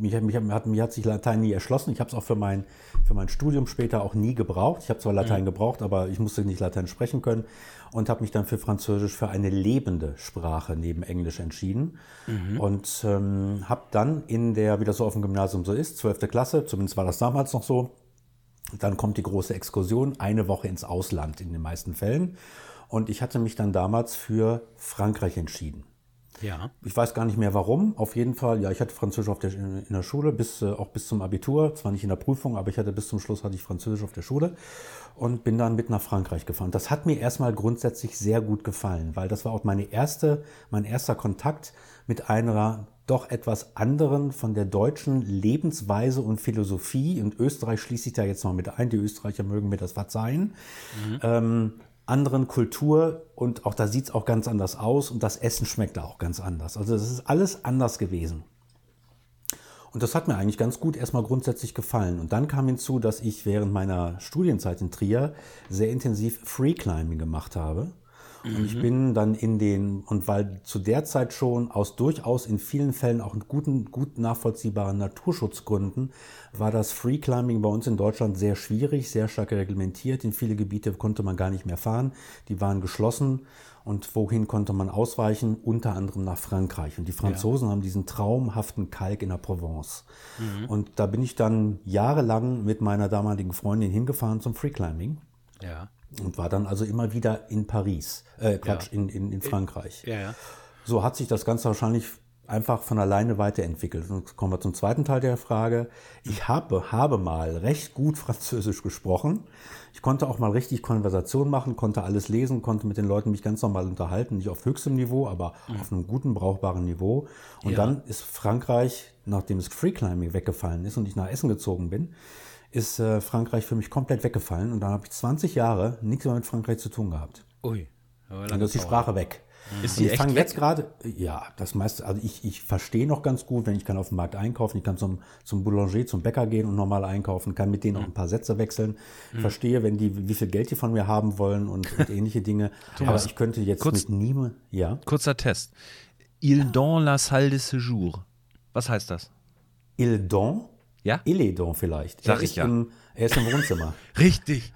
mich, mich, hat, mir hat sich Latein nie erschlossen. Ich habe es auch für mein, für mein Studium später auch nie gebraucht. Ich habe zwar Latein mhm. gebraucht, aber ich musste nicht Latein sprechen können und habe mich dann für Französisch für eine lebende Sprache neben Englisch entschieden. Mhm. Und ähm, habe dann in der, wie das so auf dem Gymnasium so ist, 12. Klasse, zumindest war das damals noch so, dann kommt die große Exkursion, eine Woche ins Ausland in den meisten Fällen. Und ich hatte mich dann damals für Frankreich entschieden. Ja. Ich weiß gar nicht mehr warum. Auf jeden Fall, ja, ich hatte Französisch auf der, in der Schule, bis, äh, auch bis zum Abitur. Zwar nicht in der Prüfung, aber ich hatte bis zum Schluss hatte ich Französisch auf der Schule und bin dann mit nach Frankreich gefahren. Das hat mir erstmal grundsätzlich sehr gut gefallen, weil das war auch meine erste, mein erster Kontakt mit einer doch etwas anderen von der deutschen Lebensweise und Philosophie. Und Österreich schließe ich da jetzt mal mit ein. Die Österreicher mögen mir das verzeihen. Mhm. Ähm, anderen Kultur und auch da sieht es auch ganz anders aus und das Essen schmeckt da auch ganz anders. Also das ist alles anders gewesen. Und das hat mir eigentlich ganz gut erstmal grundsätzlich gefallen. Und dann kam hinzu, dass ich während meiner Studienzeit in Trier sehr intensiv Freeclimbing gemacht habe. Und ich mhm. bin dann in den, und weil zu der Zeit schon aus durchaus in vielen Fällen auch guten, gut nachvollziehbaren Naturschutzgründen, war das Free Climbing bei uns in Deutschland sehr schwierig, sehr stark reglementiert. In viele Gebiete konnte man gar nicht mehr fahren. Die waren geschlossen. Und wohin konnte man ausweichen? Unter anderem nach Frankreich. Und die Franzosen ja. haben diesen traumhaften Kalk in der Provence. Mhm. Und da bin ich dann jahrelang mit meiner damaligen Freundin hingefahren zum Freeclimbing. Ja. Und war dann also immer wieder in Paris, äh, Quatsch, ja. in, in, in Frankreich. Ja, ja. So hat sich das Ganze wahrscheinlich einfach von alleine weiterentwickelt. Und kommen wir zum zweiten Teil der Frage. Ich habe, habe mal recht gut Französisch gesprochen. Ich konnte auch mal richtig Konversation machen, konnte alles lesen, konnte mit den Leuten mich ganz normal unterhalten, nicht auf höchstem Niveau, aber mhm. auf einem guten, brauchbaren Niveau. Und ja. dann ist Frankreich, nachdem es Freeclimbing weggefallen ist und ich nach Essen gezogen bin, ist äh, Frankreich für mich komplett weggefallen und dann habe ich 20 Jahre nichts mehr mit Frankreich zu tun gehabt. Ui. Dann ist die Sprache weg. Ist die ich fange jetzt gerade, ja, das meiste, also ich, ich verstehe noch ganz gut, wenn ich kann auf dem Markt einkaufen, ich kann zum, zum Boulanger, zum Bäcker gehen und normal einkaufen, kann mit denen auch ein paar Sätze wechseln, mhm. verstehe, wenn die, wie viel Geld die von mir haben wollen und, und [laughs] ähnliche Dinge. Aber ich könnte jetzt kurz, mit niemandem, ja. Kurzer Test. Il don la salle de séjour. Was heißt das? Il don ja? Illedon vielleicht. Sag er ich ja. Im, er ist im Wohnzimmer. [laughs] Richtig.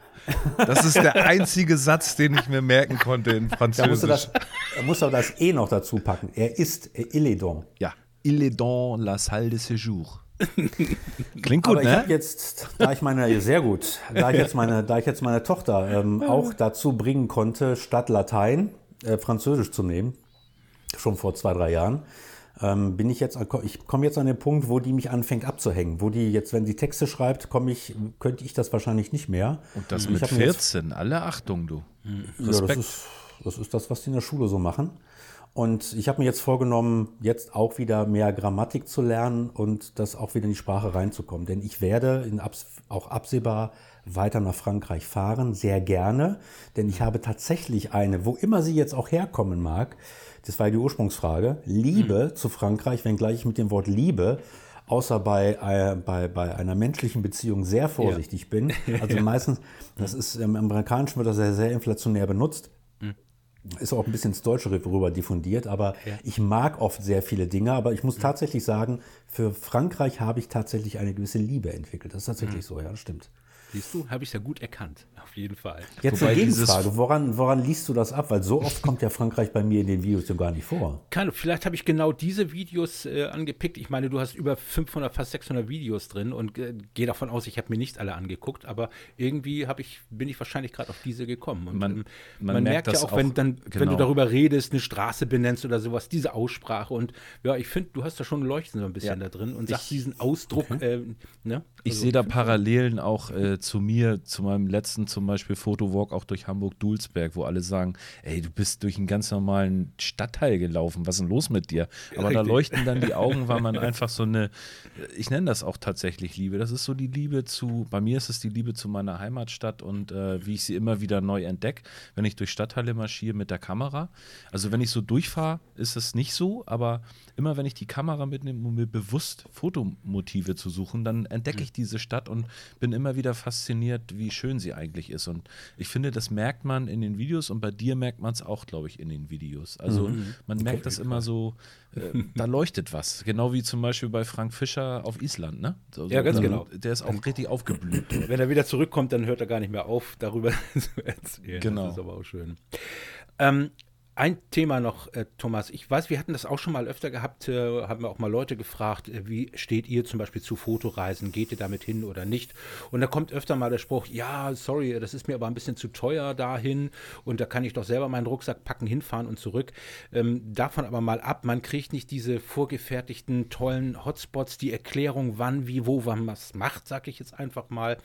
Das ist der einzige Satz, den ich mir merken konnte in Französisch. Da musst du das, E noch dazu packen. Er ist Illedon. Ja. Illedon la salle de séjour. [laughs] Klingt gut, Aber ne? Ich jetzt, da ich meine, sehr gut, da ich jetzt meine, da ich jetzt meine Tochter ähm, auch dazu bringen konnte, statt Latein äh, Französisch zu nehmen, schon vor zwei, drei Jahren, ähm, bin ich jetzt, ich komme jetzt an den Punkt, wo die mich anfängt abzuhängen, wo die jetzt, wenn sie Texte schreibt, komme ich, könnte ich das wahrscheinlich nicht mehr. Und das mit 14, jetzt, alle Achtung, du. Respekt. Ja, das ist, das ist das, was die in der Schule so machen. Und ich habe mir jetzt vorgenommen, jetzt auch wieder mehr Grammatik zu lernen und das auch wieder in die Sprache reinzukommen. Denn ich werde in abs auch absehbar weiter nach Frankreich fahren, sehr gerne. Denn ich habe tatsächlich eine, wo immer sie jetzt auch herkommen mag, das war die Ursprungsfrage. Liebe mhm. zu Frankreich, wenngleich ich mit dem Wort Liebe außer bei, äh, bei, bei einer menschlichen Beziehung sehr vorsichtig [laughs] ja. bin. Also ja. meistens, das ist im Amerikanischen wird das sehr, sehr inflationär benutzt. Mhm. Ist auch ein bisschen ins Deutsche rüber diffundiert, aber ja. ich mag oft sehr viele Dinge, aber ich muss mhm. tatsächlich sagen, für Frankreich habe ich tatsächlich eine gewisse Liebe entwickelt. Das ist tatsächlich mhm. so, ja, das stimmt. Siehst du, habe ich ja gut erkannt, auf jeden Fall. Jetzt Wobei eine Gegenfrage, woran, woran liest du das ab? Weil so oft kommt ja Frankreich bei mir in den Videos ja gar nicht vor. Kann, vielleicht habe ich genau diese Videos äh, angepickt. Ich meine, du hast über 500, fast 600 Videos drin und äh, gehe davon aus, ich habe mir nicht alle angeguckt, aber irgendwie ich, bin ich wahrscheinlich gerade auf diese gekommen. Und man, ähm, man, man merkt, merkt ja auch, wenn, dann, genau. wenn du genau. darüber redest, eine Straße benennst oder sowas, diese Aussprache und ja, ich finde, du hast da schon ein Leuchten so ein bisschen ja. da drin und sagst diesen Ausdruck. Okay. Äh, ne? Ich also, sehe da Parallelen auch äh, zu mir, zu meinem letzten zum Beispiel Fotowalk auch durch Hamburg-Dulsberg, wo alle sagen, ey, du bist durch einen ganz normalen Stadtteil gelaufen, was ist denn los mit dir? Aber Richtig. da leuchten dann die Augen, weil man [laughs] einfach so eine, ich nenne das auch tatsächlich Liebe, das ist so die Liebe zu, bei mir ist es die Liebe zu meiner Heimatstadt und äh, wie ich sie immer wieder neu entdecke, wenn ich durch Stadtteile marschiere mit der Kamera. Also wenn ich so durchfahre, ist es nicht so, aber immer wenn ich die Kamera mitnehme, um mir bewusst Fotomotive zu suchen, dann entdecke ich diese Stadt und bin immer wieder fasziniert wie schön sie eigentlich ist. Und ich finde, das merkt man in den Videos und bei dir merkt man es auch, glaube ich, in den Videos. Also mhm. man merkt das immer so, äh, [laughs] da leuchtet was. Genau wie zum Beispiel bei Frank Fischer auf Island, ne? So, ja, ganz genau. Der ist auch richtig aufgeblüht. [clears throat] Wenn er wieder zurückkommt, dann hört er gar nicht mehr auf, darüber [laughs] zu erzählen. Genau. Das ist aber auch schön. Ähm, ein Thema noch, äh, Thomas. Ich weiß, wir hatten das auch schon mal öfter gehabt, äh, haben wir auch mal Leute gefragt, äh, wie steht ihr zum Beispiel zu Fotoreisen? Geht ihr damit hin oder nicht? Und da kommt öfter mal der Spruch, ja, sorry, das ist mir aber ein bisschen zu teuer dahin und da kann ich doch selber meinen Rucksack packen, hinfahren und zurück. Ähm, davon aber mal ab, man kriegt nicht diese vorgefertigten, tollen Hotspots, die Erklärung, wann, wie, wo, wann man es macht, sag ich jetzt einfach mal.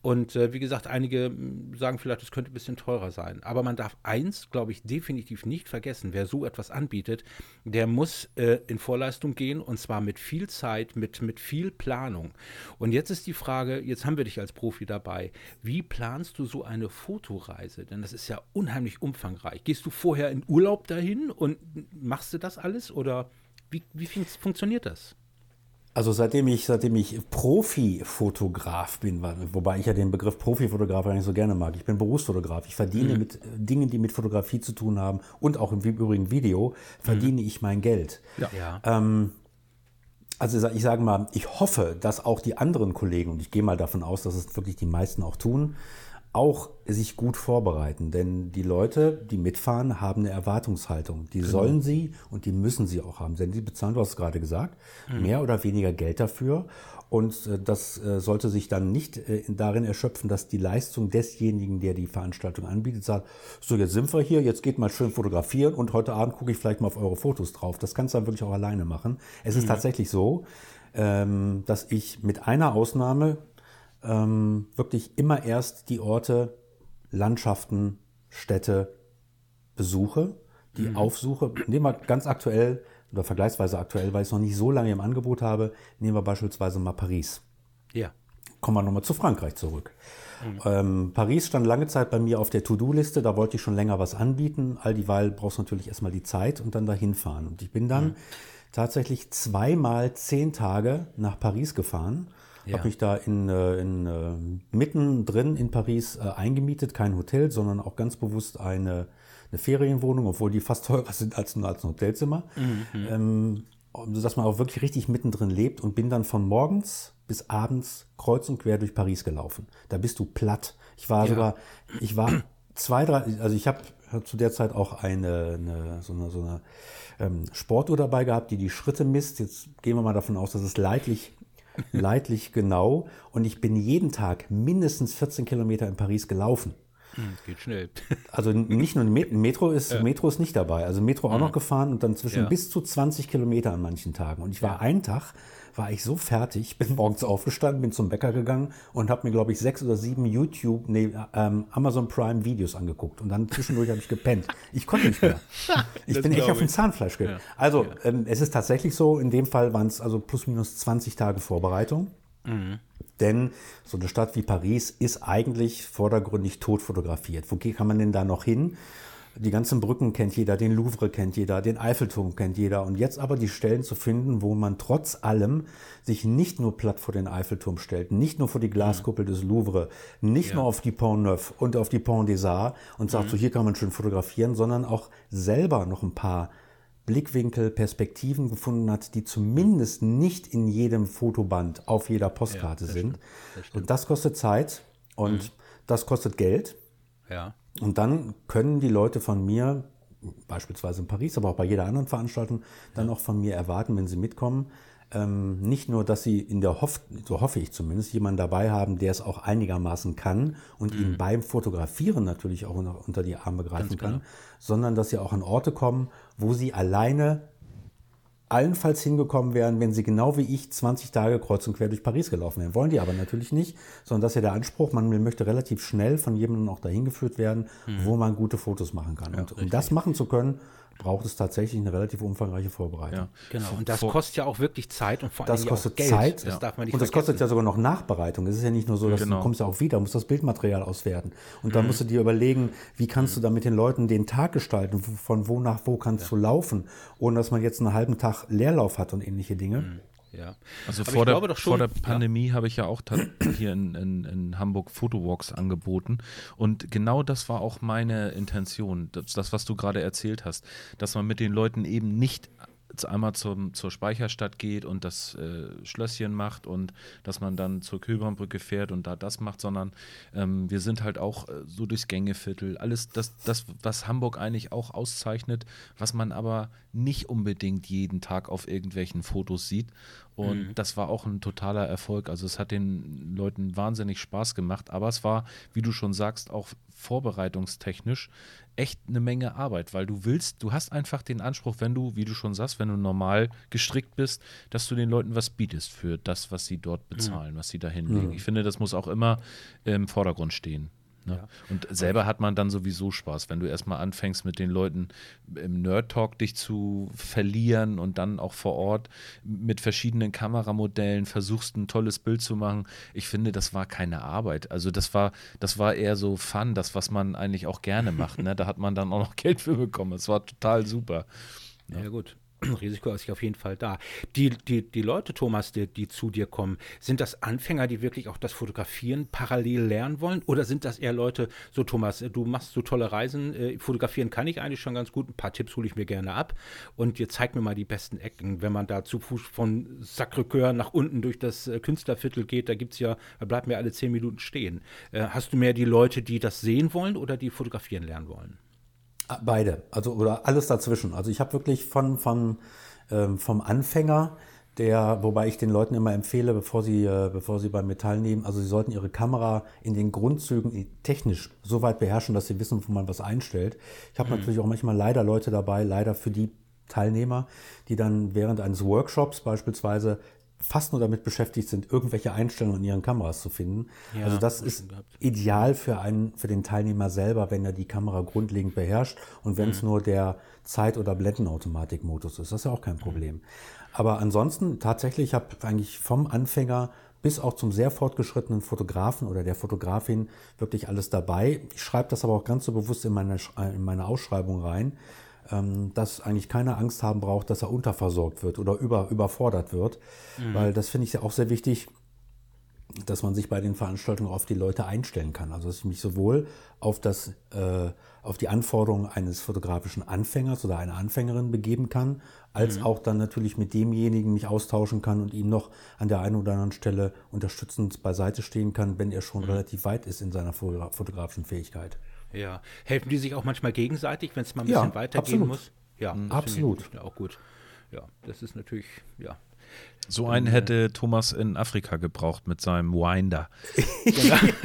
Und äh, wie gesagt, einige sagen vielleicht, es könnte ein bisschen teurer sein. Aber man darf eins, glaube ich, definitiv nicht vergessen. Wer so etwas anbietet, der muss äh, in Vorleistung gehen und zwar mit viel Zeit, mit, mit viel Planung. Und jetzt ist die Frage, jetzt haben wir dich als Profi dabei. Wie planst du so eine Fotoreise? Denn das ist ja unheimlich umfangreich. Gehst du vorher in Urlaub dahin und machst du das alles oder wie, wie funktioniert das? Also seitdem ich, seitdem ich Profifotograf bin, wobei ich ja den Begriff Profifotograf eigentlich so gerne mag. Ich bin Berufsfotograf. Ich verdiene mhm. mit äh, Dingen, die mit Fotografie zu tun haben und auch im Übrigen Video, verdiene mhm. ich mein Geld. Ja. Ähm, also ich sage mal, ich hoffe, dass auch die anderen Kollegen, und ich gehe mal davon aus, dass es wirklich die meisten auch tun, auch sich gut vorbereiten. Denn die Leute, die mitfahren, haben eine Erwartungshaltung. Die genau. sollen sie und die müssen sie auch haben. Denn sie bezahlen, du hast es gerade gesagt, mhm. mehr oder weniger Geld dafür. Und äh, das äh, sollte sich dann nicht äh, darin erschöpfen, dass die Leistung desjenigen, der die Veranstaltung anbietet, sagt, so jetzt sind wir hier, jetzt geht mal schön fotografieren und heute Abend gucke ich vielleicht mal auf eure Fotos drauf. Das kannst du dann wirklich auch alleine machen. Es ist mhm. tatsächlich so, ähm, dass ich mit einer Ausnahme ähm, wirklich immer erst die Orte, Landschaften, Städte besuche, die mhm. aufsuche. Nehmen wir ganz aktuell oder vergleichsweise aktuell, weil ich es noch nicht so lange im Angebot habe, nehmen wir beispielsweise mal Paris. Ja. Kommen wir nochmal zu Frankreich zurück. Mhm. Ähm, Paris stand lange Zeit bei mir auf der To-Do-Liste, da wollte ich schon länger was anbieten. All dieweil brauchst du natürlich erstmal die Zeit und dann dahin fahren. Und ich bin dann mhm. tatsächlich zweimal zehn Tage nach Paris gefahren ja. Habe mich da in, äh, in, äh, mittendrin in Paris äh, eingemietet, kein Hotel, sondern auch ganz bewusst eine, eine Ferienwohnung, obwohl die fast [laughs] teurer sind als, als ein Hotelzimmer. Mhm. Ähm, dass man auch wirklich richtig mittendrin lebt und bin dann von morgens bis abends kreuz und quer durch Paris gelaufen. Da bist du platt. Ich war ja. sogar, ich war zwei, drei, also ich habe zu der Zeit auch eine, eine so eine, so eine ähm, Sportuhr dabei gehabt, die die Schritte misst. Jetzt gehen wir mal davon aus, dass es leidlich leidlich genau. Und ich bin jeden Tag mindestens 14 Kilometer in Paris gelaufen. Hm, geht schnell. [laughs] Also nicht nur Metro ist, ja. Metro ist nicht dabei. Also Metro auch mhm. noch gefahren und dann zwischen ja. bis zu 20 Kilometer an manchen Tagen. Und ich war ja. einen Tag war ich so fertig, [laughs] bin morgens aufgestanden, bin zum Bäcker gegangen und habe mir, glaube ich, sechs oder sieben YouTube, nee, ähm, Amazon Prime Videos angeguckt. Und dann zwischendurch habe ich gepennt. Ich konnte nicht mehr. [laughs] Ich bin echt auf dem Zahnfleisch gegangen. Ja. Also, ähm, es ist tatsächlich so, in dem Fall waren es also plus minus 20 Tage Vorbereitung. Mhm. Denn so eine Stadt wie Paris ist eigentlich vordergründig tot fotografiert. Wo kann man denn da noch hin? Die ganzen Brücken kennt jeder, den Louvre kennt jeder, den Eiffelturm kennt jeder. Und jetzt aber die Stellen zu finden, wo man trotz allem sich nicht nur platt vor den Eiffelturm stellt, nicht nur vor die Glaskuppel des Louvre, nicht ja. nur auf die Pont Neuf und auf die Pont des Arts und sagt, mhm. so hier kann man schön fotografieren, sondern auch selber noch ein paar Blickwinkel, Perspektiven gefunden hat, die zumindest nicht in jedem Fotoband auf jeder Postkarte ja, sind. Stimmt, und das kostet Zeit und mhm. das kostet Geld. Ja. Und dann können die Leute von mir, beispielsweise in Paris, aber auch bei jeder anderen Veranstaltung, dann auch von mir erwarten, wenn sie mitkommen, ähm, nicht nur, dass sie in der Hoff, so hoffe ich zumindest, jemanden dabei haben, der es auch einigermaßen kann und mhm. ihnen beim Fotografieren natürlich auch unter die Arme greifen kann, genau. sondern dass sie auch an Orte kommen, wo sie alleine allenfalls hingekommen wären, wenn sie genau wie ich 20 Tage kreuz und quer durch Paris gelaufen wären. Wollen die aber natürlich nicht, sondern das ist ja der Anspruch, man möchte relativ schnell von jemandem auch dahin geführt werden, mhm. wo man gute Fotos machen kann. Ja, und um das machen zu können, braucht es tatsächlich eine relativ umfangreiche Vorbereitung. Ja, genau. Und das vor, kostet ja auch wirklich Zeit und vor allem das kostet Geld. Zeit. Das darf man nicht und das kostet ja sogar noch Nachbereitung. Es ist ja nicht nur so, dass genau. du kommst ja auch wieder, musst das Bildmaterial auswerten. Und dann mhm. musst du dir überlegen, wie kannst du da mit den Leuten den Tag gestalten, von wo nach wo kannst ja. du laufen, ohne dass man jetzt einen halben Tag Leerlauf hat und ähnliche Dinge. Mhm. Ja. Also Aber vor der, schon- vor der Pandemie habe ich ja auch [clears throat] hier in, in, in Hamburg Fotowalks angeboten. Und genau das war auch meine Intention, das, das was du gerade erzählt hast, dass man mit den Leuten eben nicht einmal zum, zur Speicherstadt geht und das äh, Schlösschen macht und dass man dann zur Köbernbrücke fährt und da das macht, sondern ähm, wir sind halt auch äh, so durchs Gängeviertel. Alles das, das, was Hamburg eigentlich auch auszeichnet, was man aber nicht unbedingt jeden Tag auf irgendwelchen Fotos sieht. Und das war auch ein totaler Erfolg. Also es hat den Leuten wahnsinnig Spaß gemacht, aber es war, wie du schon sagst, auch vorbereitungstechnisch echt eine Menge Arbeit, weil du willst, du hast einfach den Anspruch, wenn du, wie du schon sagst, wenn du normal gestrickt bist, dass du den Leuten was bietest für das, was sie dort bezahlen, was sie da hinlegen. Ich finde, das muss auch immer im Vordergrund stehen. Ne? Und selber hat man dann sowieso Spaß, wenn du erstmal anfängst mit den Leuten im Nerd Talk dich zu verlieren und dann auch vor Ort mit verschiedenen Kameramodellen versuchst ein tolles Bild zu machen. Ich finde, das war keine Arbeit. Also das war, das war eher so Fun, das, was man eigentlich auch gerne macht. Ne? Da hat man dann auch noch [laughs] Geld für bekommen. Es war total super. Ja, gut. [clears throat] Risiko ist auf jeden Fall da. Die, die, die Leute, Thomas, die, die zu dir kommen, sind das Anfänger, die wirklich auch das Fotografieren parallel lernen wollen? Oder sind das eher Leute, so Thomas, du machst so tolle Reisen, äh, fotografieren kann ich eigentlich schon ganz gut, ein paar Tipps hole ich mir gerne ab und ihr zeigt mir mal die besten Ecken. Wenn man da zu Fuß von Sacré-Cœur nach unten durch das äh, Künstlerviertel geht, da gibt's ja, da bleibt mir alle zehn Minuten stehen. Äh, hast du mehr die Leute, die das sehen wollen oder die fotografieren lernen wollen? Ah, Beide, also oder alles dazwischen. Also ich habe wirklich von, von ähm, vom Anfänger, der, wobei ich den Leuten immer empfehle, bevor sie, äh, bevor sie beim mir teilnehmen, also sie sollten ihre Kamera in den Grundzügen i- technisch so weit beherrschen, dass sie wissen, wo man was einstellt. Ich habe natürlich auch manchmal leider Leute dabei, leider für die Teilnehmer, die dann während eines Workshops beispielsweise fast nur damit beschäftigt sind, irgendwelche Einstellungen in ihren Kameras zu finden. Ja, also das ist ideal für einen, für den Teilnehmer selber, wenn er die Kamera grundlegend beherrscht und wenn Mhm. es nur der Zeit- oder Blendenautomatikmodus ist. Das ist ja auch kein Mhm. Problem. Aber ansonsten tatsächlich habe ich eigentlich vom Anfänger bis auch zum sehr fortgeschrittenen Fotografen oder der Fotografin wirklich alles dabei. Ich schreibe das aber auch ganz so bewusst in meine, äh, in meine Ausschreibung rein, dass eigentlich keiner Angst haben braucht, dass er unterversorgt wird oder über, überfordert wird. Mhm. Weil das finde ich ja auch sehr wichtig, dass man sich bei den Veranstaltungen auf die Leute einstellen kann. Also dass ich mich sowohl auf das, äh, auf die Anforderungen eines fotografischen Anfängers oder einer Anfängerin begeben kann, als auch dann natürlich mit demjenigen mich austauschen kann und ihm noch an der einen oder anderen Stelle unterstützend beiseite stehen kann, wenn er schon relativ weit ist in seiner fotogra- fotografischen Fähigkeit. Ja. Helfen die sich auch manchmal gegenseitig, wenn es mal ein Ja, bisschen weitergehen absolut. muss? Ja, das Absolut. auch gut. Ja, das ist natürlich, ja. So einen hätte Thomas in Afrika gebraucht mit seinem Winder. [laughs]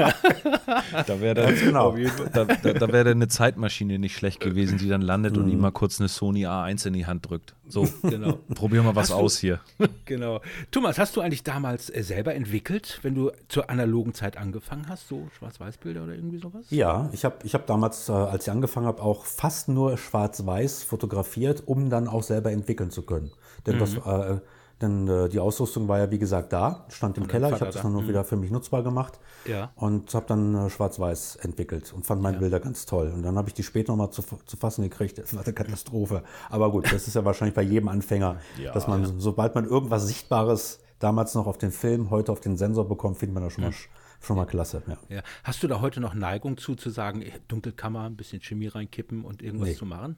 da wäre Ganz genau. da, da, da wäre eine Zeitmaschine nicht schlecht gewesen, die dann landet und ihm mal kurz eine Sony A1 in die Hand drückt. So, [laughs] Genau. probier mal was Hast du- aus hier. [laughs] Genau. Thomas, hast du eigentlich damals äh, selber entwickelt, wenn du zur analogen Zeit angefangen hast, so Schwarz-Weiß-Bilder oder irgendwie sowas? Ja, ich habe ich hab damals, äh, als ich angefangen habe, auch fast nur schwarz-weiß fotografiert, um dann auch selber entwickeln zu können. Denn, das, äh, denn äh, die Ausrüstung war ja, wie gesagt, da, stand im Keller. Ich habe das da. dann nur wieder für mich nutzbar gemacht Ja. und habe dann äh, schwarz-weiß entwickelt und fand meine Bilder ganz toll. Und dann habe ich die später nochmal zu, zu fassen gekriegt. Das war eine Katastrophe. Aber gut, das ist ja wahrscheinlich bei jedem Anfänger, [laughs] dass man, sobald man irgendwas Sichtbares damals noch auf den Film, heute auf den Sensor bekommt, findet man das schon, mal, schon mal klasse. Ja. Ja. Hast du da heute noch Neigung zu, zu sagen, Dunkelkammer, ein bisschen Chemie reinkippen und irgendwas Nee. zu machen?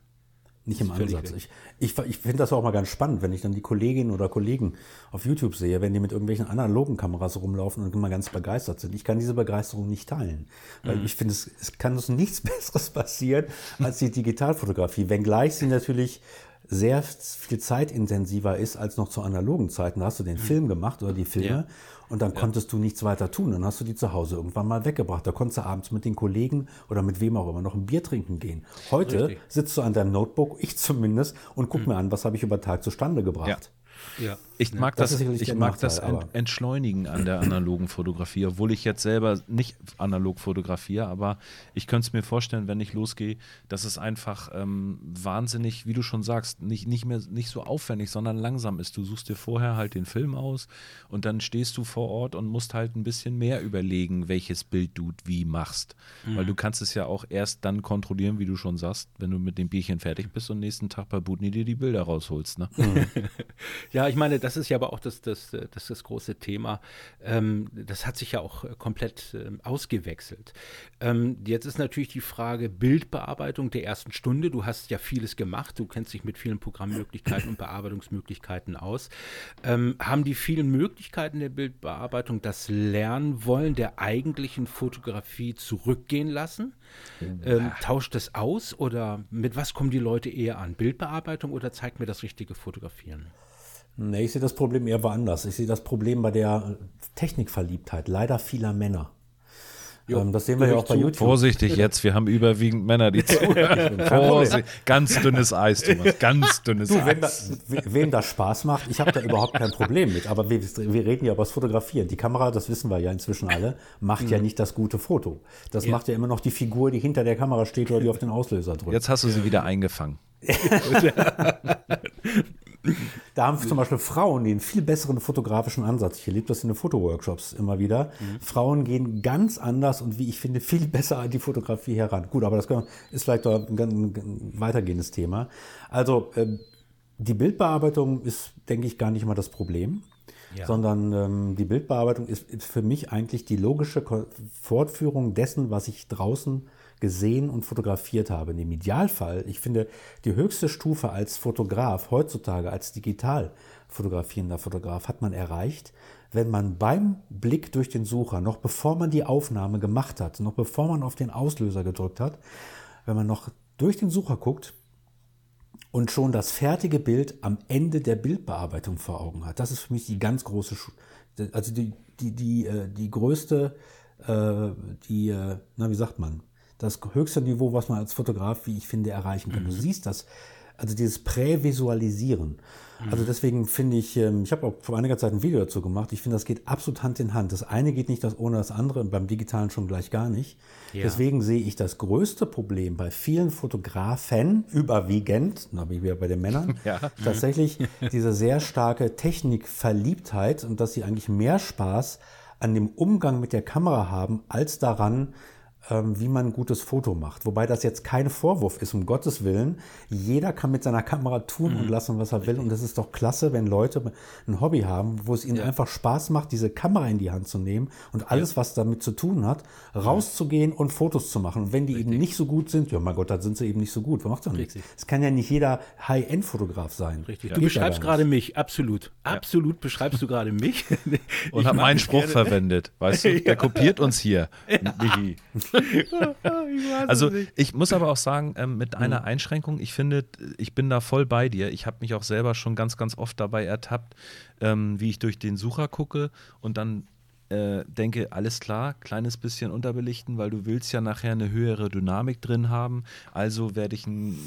Nicht im Ansatz. Ich, ich, ich finde das auch mal ganz spannend, wenn ich dann die Kolleginnen oder Kollegen auf YouTube sehe, wenn die mit irgendwelchen analogen Kameras rumlaufen und immer ganz begeistert sind. Ich kann diese Begeisterung nicht teilen. Weil ich finde, es, es kann uns nichts [laughs] Besseres passieren als die Digitalfotografie. Wenngleich sie natürlich sehr viel zeitintensiver ist als noch zu analogen Zeiten. Da hast du den Film gemacht oder die Filme Ja. Und dann konntest du nichts weiter tun. Dann hast du die zu Hause irgendwann mal weggebracht. Da konntest du abends mit den Kollegen oder mit wem auch immer noch ein Bier trinken gehen. Heute Richtig. sitzt du an deinem Notebook, ich zumindest, und guck mir an, was habe ich über Tag zustande gebracht. Ja. Ich mag das das, ich mag das Entschleunigen an der analogen Fotografie, obwohl ich jetzt selber nicht analog fotografiere, aber ich könnte es mir vorstellen, wenn ich losgehe, dass es einfach ähm, wahnsinnig, wie du schon sagst, nicht, nicht mehr nicht so aufwendig, sondern langsam ist. Du suchst dir vorher halt den Film aus und dann stehst du vor Ort und musst halt ein bisschen mehr überlegen, welches Bild du wie machst. Weil du kannst es ja auch erst dann kontrollieren, wie du schon sagst, wenn du mit dem Bierchen fertig bist und nächsten Tag bei Budni dir die Bilder rausholst. Ne? [laughs] Ja, ich meine, das ist ja aber auch das, das, das, das große Thema. Ähm, das hat sich ja auch komplett ähm, ausgewechselt. Ähm, jetzt ist natürlich die Frage Bildbearbeitung der ersten Stunde. Du hast ja vieles gemacht. Du kennst dich mit vielen Programmmöglichkeiten und Bearbeitungsmöglichkeiten aus. Ähm, haben die vielen Möglichkeiten der Bildbearbeitung das Lernwollen der eigentlichen Fotografie zurückgehen lassen? Ähm, tauscht das aus oder mit was kommen die Leute eher an? Bildbearbeitung oder zeigt mir das richtige Fotografieren? Nee, ich sehe das Problem eher woanders. Ich sehe das Problem bei der Technikverliebtheit leider vieler Männer. Jo, ähm, das sehen wir ja auch bei YouTube. Vorsichtig jetzt, wir haben überwiegend Männer, die [laughs] zuhören. Vorsicht, ganz dünnes Eis, Thomas, [laughs] ganz dünnes du, Eis. Da, wem das Spaß macht, ich habe da überhaupt kein Problem mit. Aber wir, wir, reden ja über das Fotografieren. Die Kamera, das wissen wir ja inzwischen alle, macht mhm. ja nicht das gute Foto. Das ja. macht ja immer noch die Figur, die hinter der Kamera steht oder die auf den Auslöser drückt. Jetzt hast du sie wieder eingefangen. [laughs] Da haben zum Beispiel Frauen den viel besseren fotografischen Ansatz. Ich erlebe das in den Fotoworkshops immer wieder. Mhm. Frauen gehen ganz anders und wie ich finde, viel [laughs] besser an die Fotografie heran. Gut, aber das ist vielleicht ein, ein weitergehendes Thema. Also ähm, die Bildbearbeitung ist, denke ich, gar nicht mal das Problem. Ja. sondern ähm, die Bildbearbeitung ist, ist, für mich eigentlich die logische Fortführung dessen, was ich draußen gesehen und fotografiert habe. Und Im Idealfall, ich finde, die höchste Stufe als Fotograf heutzutage, als digital fotografierender Fotograf, hat man erreicht, wenn man beim Blick durch den Sucher, noch bevor man die Aufnahme gemacht hat, noch bevor man auf den Auslöser gedrückt hat, wenn man noch durch den Sucher guckt und schon das fertige Bild am Ende der Bildbearbeitung vor Augen hat. Das ist für mich die ganz große, also die, die, die, äh, die größte, äh, die, äh, na, wie sagt man, das höchste Niveau, was man als Fotograf, wie ich finde, erreichen kann. Mhm. Du siehst das, also dieses Prävisualisieren. Mhm. Also deswegen finde ich, ähm, ich habe auch vor einiger Zeit ein Video dazu gemacht. Ich finde, das geht absolut Hand in Hand. Das eine geht nicht ohne das andere und beim Digitalen schon gleich gar nicht. Ja. Deswegen sehe ich das größte Problem bei vielen Fotografen, überwiegend, da bin ich wieder bei den Männern, [laughs] ja. [laughs] tatsächlich diese sehr starke Technikverliebtheit und dass sie eigentlich mehr Spaß an dem Umgang mit der Kamera haben, als daran, wie man ein gutes Foto macht. Wobei das jetzt kein Vorwurf ist, um Gottes Willen. Jeder kann mit seiner Kamera tun mhm. und lassen, was er will. Und das ist doch klasse, wenn Leute ein Hobby haben, wo es ihnen ja. einfach Spaß macht, diese Kamera in die Hand zu nehmen und alles, ja. was damit zu tun hat, rauszugehen und Fotos zu machen. Und wenn die Richtig. eben nicht so gut sind, ja mein Gott, dann sind sie eben nicht so gut. Was macht doch nichts. Es kann ja nicht jeder High-End-Fotograf sein. Richtig. Du beschreibst gerade mich, absolut. Absolut beschreibst du gerade mich. [laughs] und habe meinen Spruch verwendet. Weißt du, [laughs] der kopiert uns hier. Michi. Also ich muss aber auch sagen, ähm, mit einer mhm. Einschränkung, ich finde, ich bin da voll bei dir. Ich habe mich auch selber schon ganz, ganz oft dabei ertappt, ähm, wie ich durch den Sucher gucke und dann äh, denke, alles klar, kleines bisschen unterbelichten, weil du willst ja nachher eine höhere Dynamik drin haben. Also werde ich ein,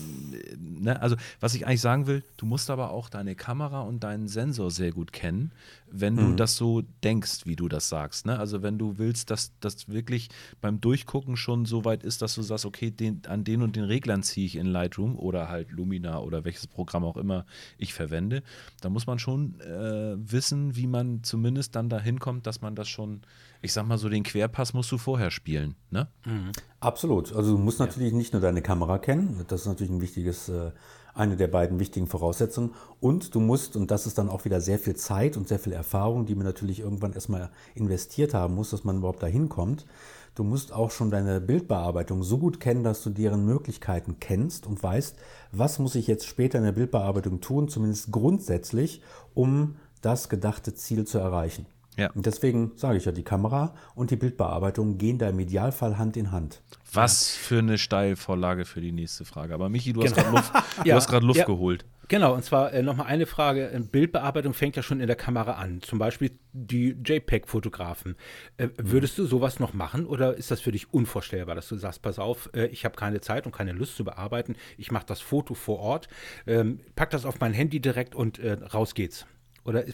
ne, also was ich eigentlich sagen will, du musst aber auch deine Kamera und deinen Sensor sehr gut kennen, wenn du mhm. das so denkst, wie du das sagst. Ne? Also wenn du willst, dass das wirklich beim Durchgucken schon so weit ist, dass du sagst, okay, den, an den und den Reglern ziehe ich in Lightroom oder halt Lumina oder welches Programm auch immer ich verwende, dann muss man schon äh, wissen, wie man zumindest dann dahin kommt, dass man das schon, ich sag mal so, den Querpass musst du vorher spielen. Ne? Mhm. Absolut. Also du musst natürlich ja. nicht nur deine Kamera kennen, das ist natürlich ein wichtiges äh, eine der beiden wichtigen Voraussetzungen. Und du musst, und das ist dann auch wieder sehr viel Zeit und sehr viel Erfahrung, die man natürlich irgendwann erstmal investiert haben muss, dass man überhaupt dahin kommt. Du musst auch schon deine Bildbearbeitung so gut kennen, dass du deren Möglichkeiten kennst und weißt, was muss ich jetzt später in der Bildbearbeitung tun, zumindest grundsätzlich, um das gedachte Ziel zu erreichen. Ja. Und deswegen sage ich ja, die Kamera und die Bildbearbeitung gehen da im Idealfall Hand in Hand. Was für eine Steilvorlage für die nächste Frage. Aber Michi, du hast genau. gerade Luft, [laughs] ja. Luft ja. geholt. Genau, und zwar äh, nochmal eine Frage. Bildbearbeitung fängt ja schon in der Kamera an. Zum Beispiel die JPEG-Fotografen. Äh, würdest du sowas noch machen oder ist das für dich unvorstellbar, dass du sagst, pass auf, äh, ich habe keine Zeit und keine Lust zu bearbeiten, ich mache das Foto vor Ort, ähm, pack das auf mein Handy direkt und äh, raus geht's? Oder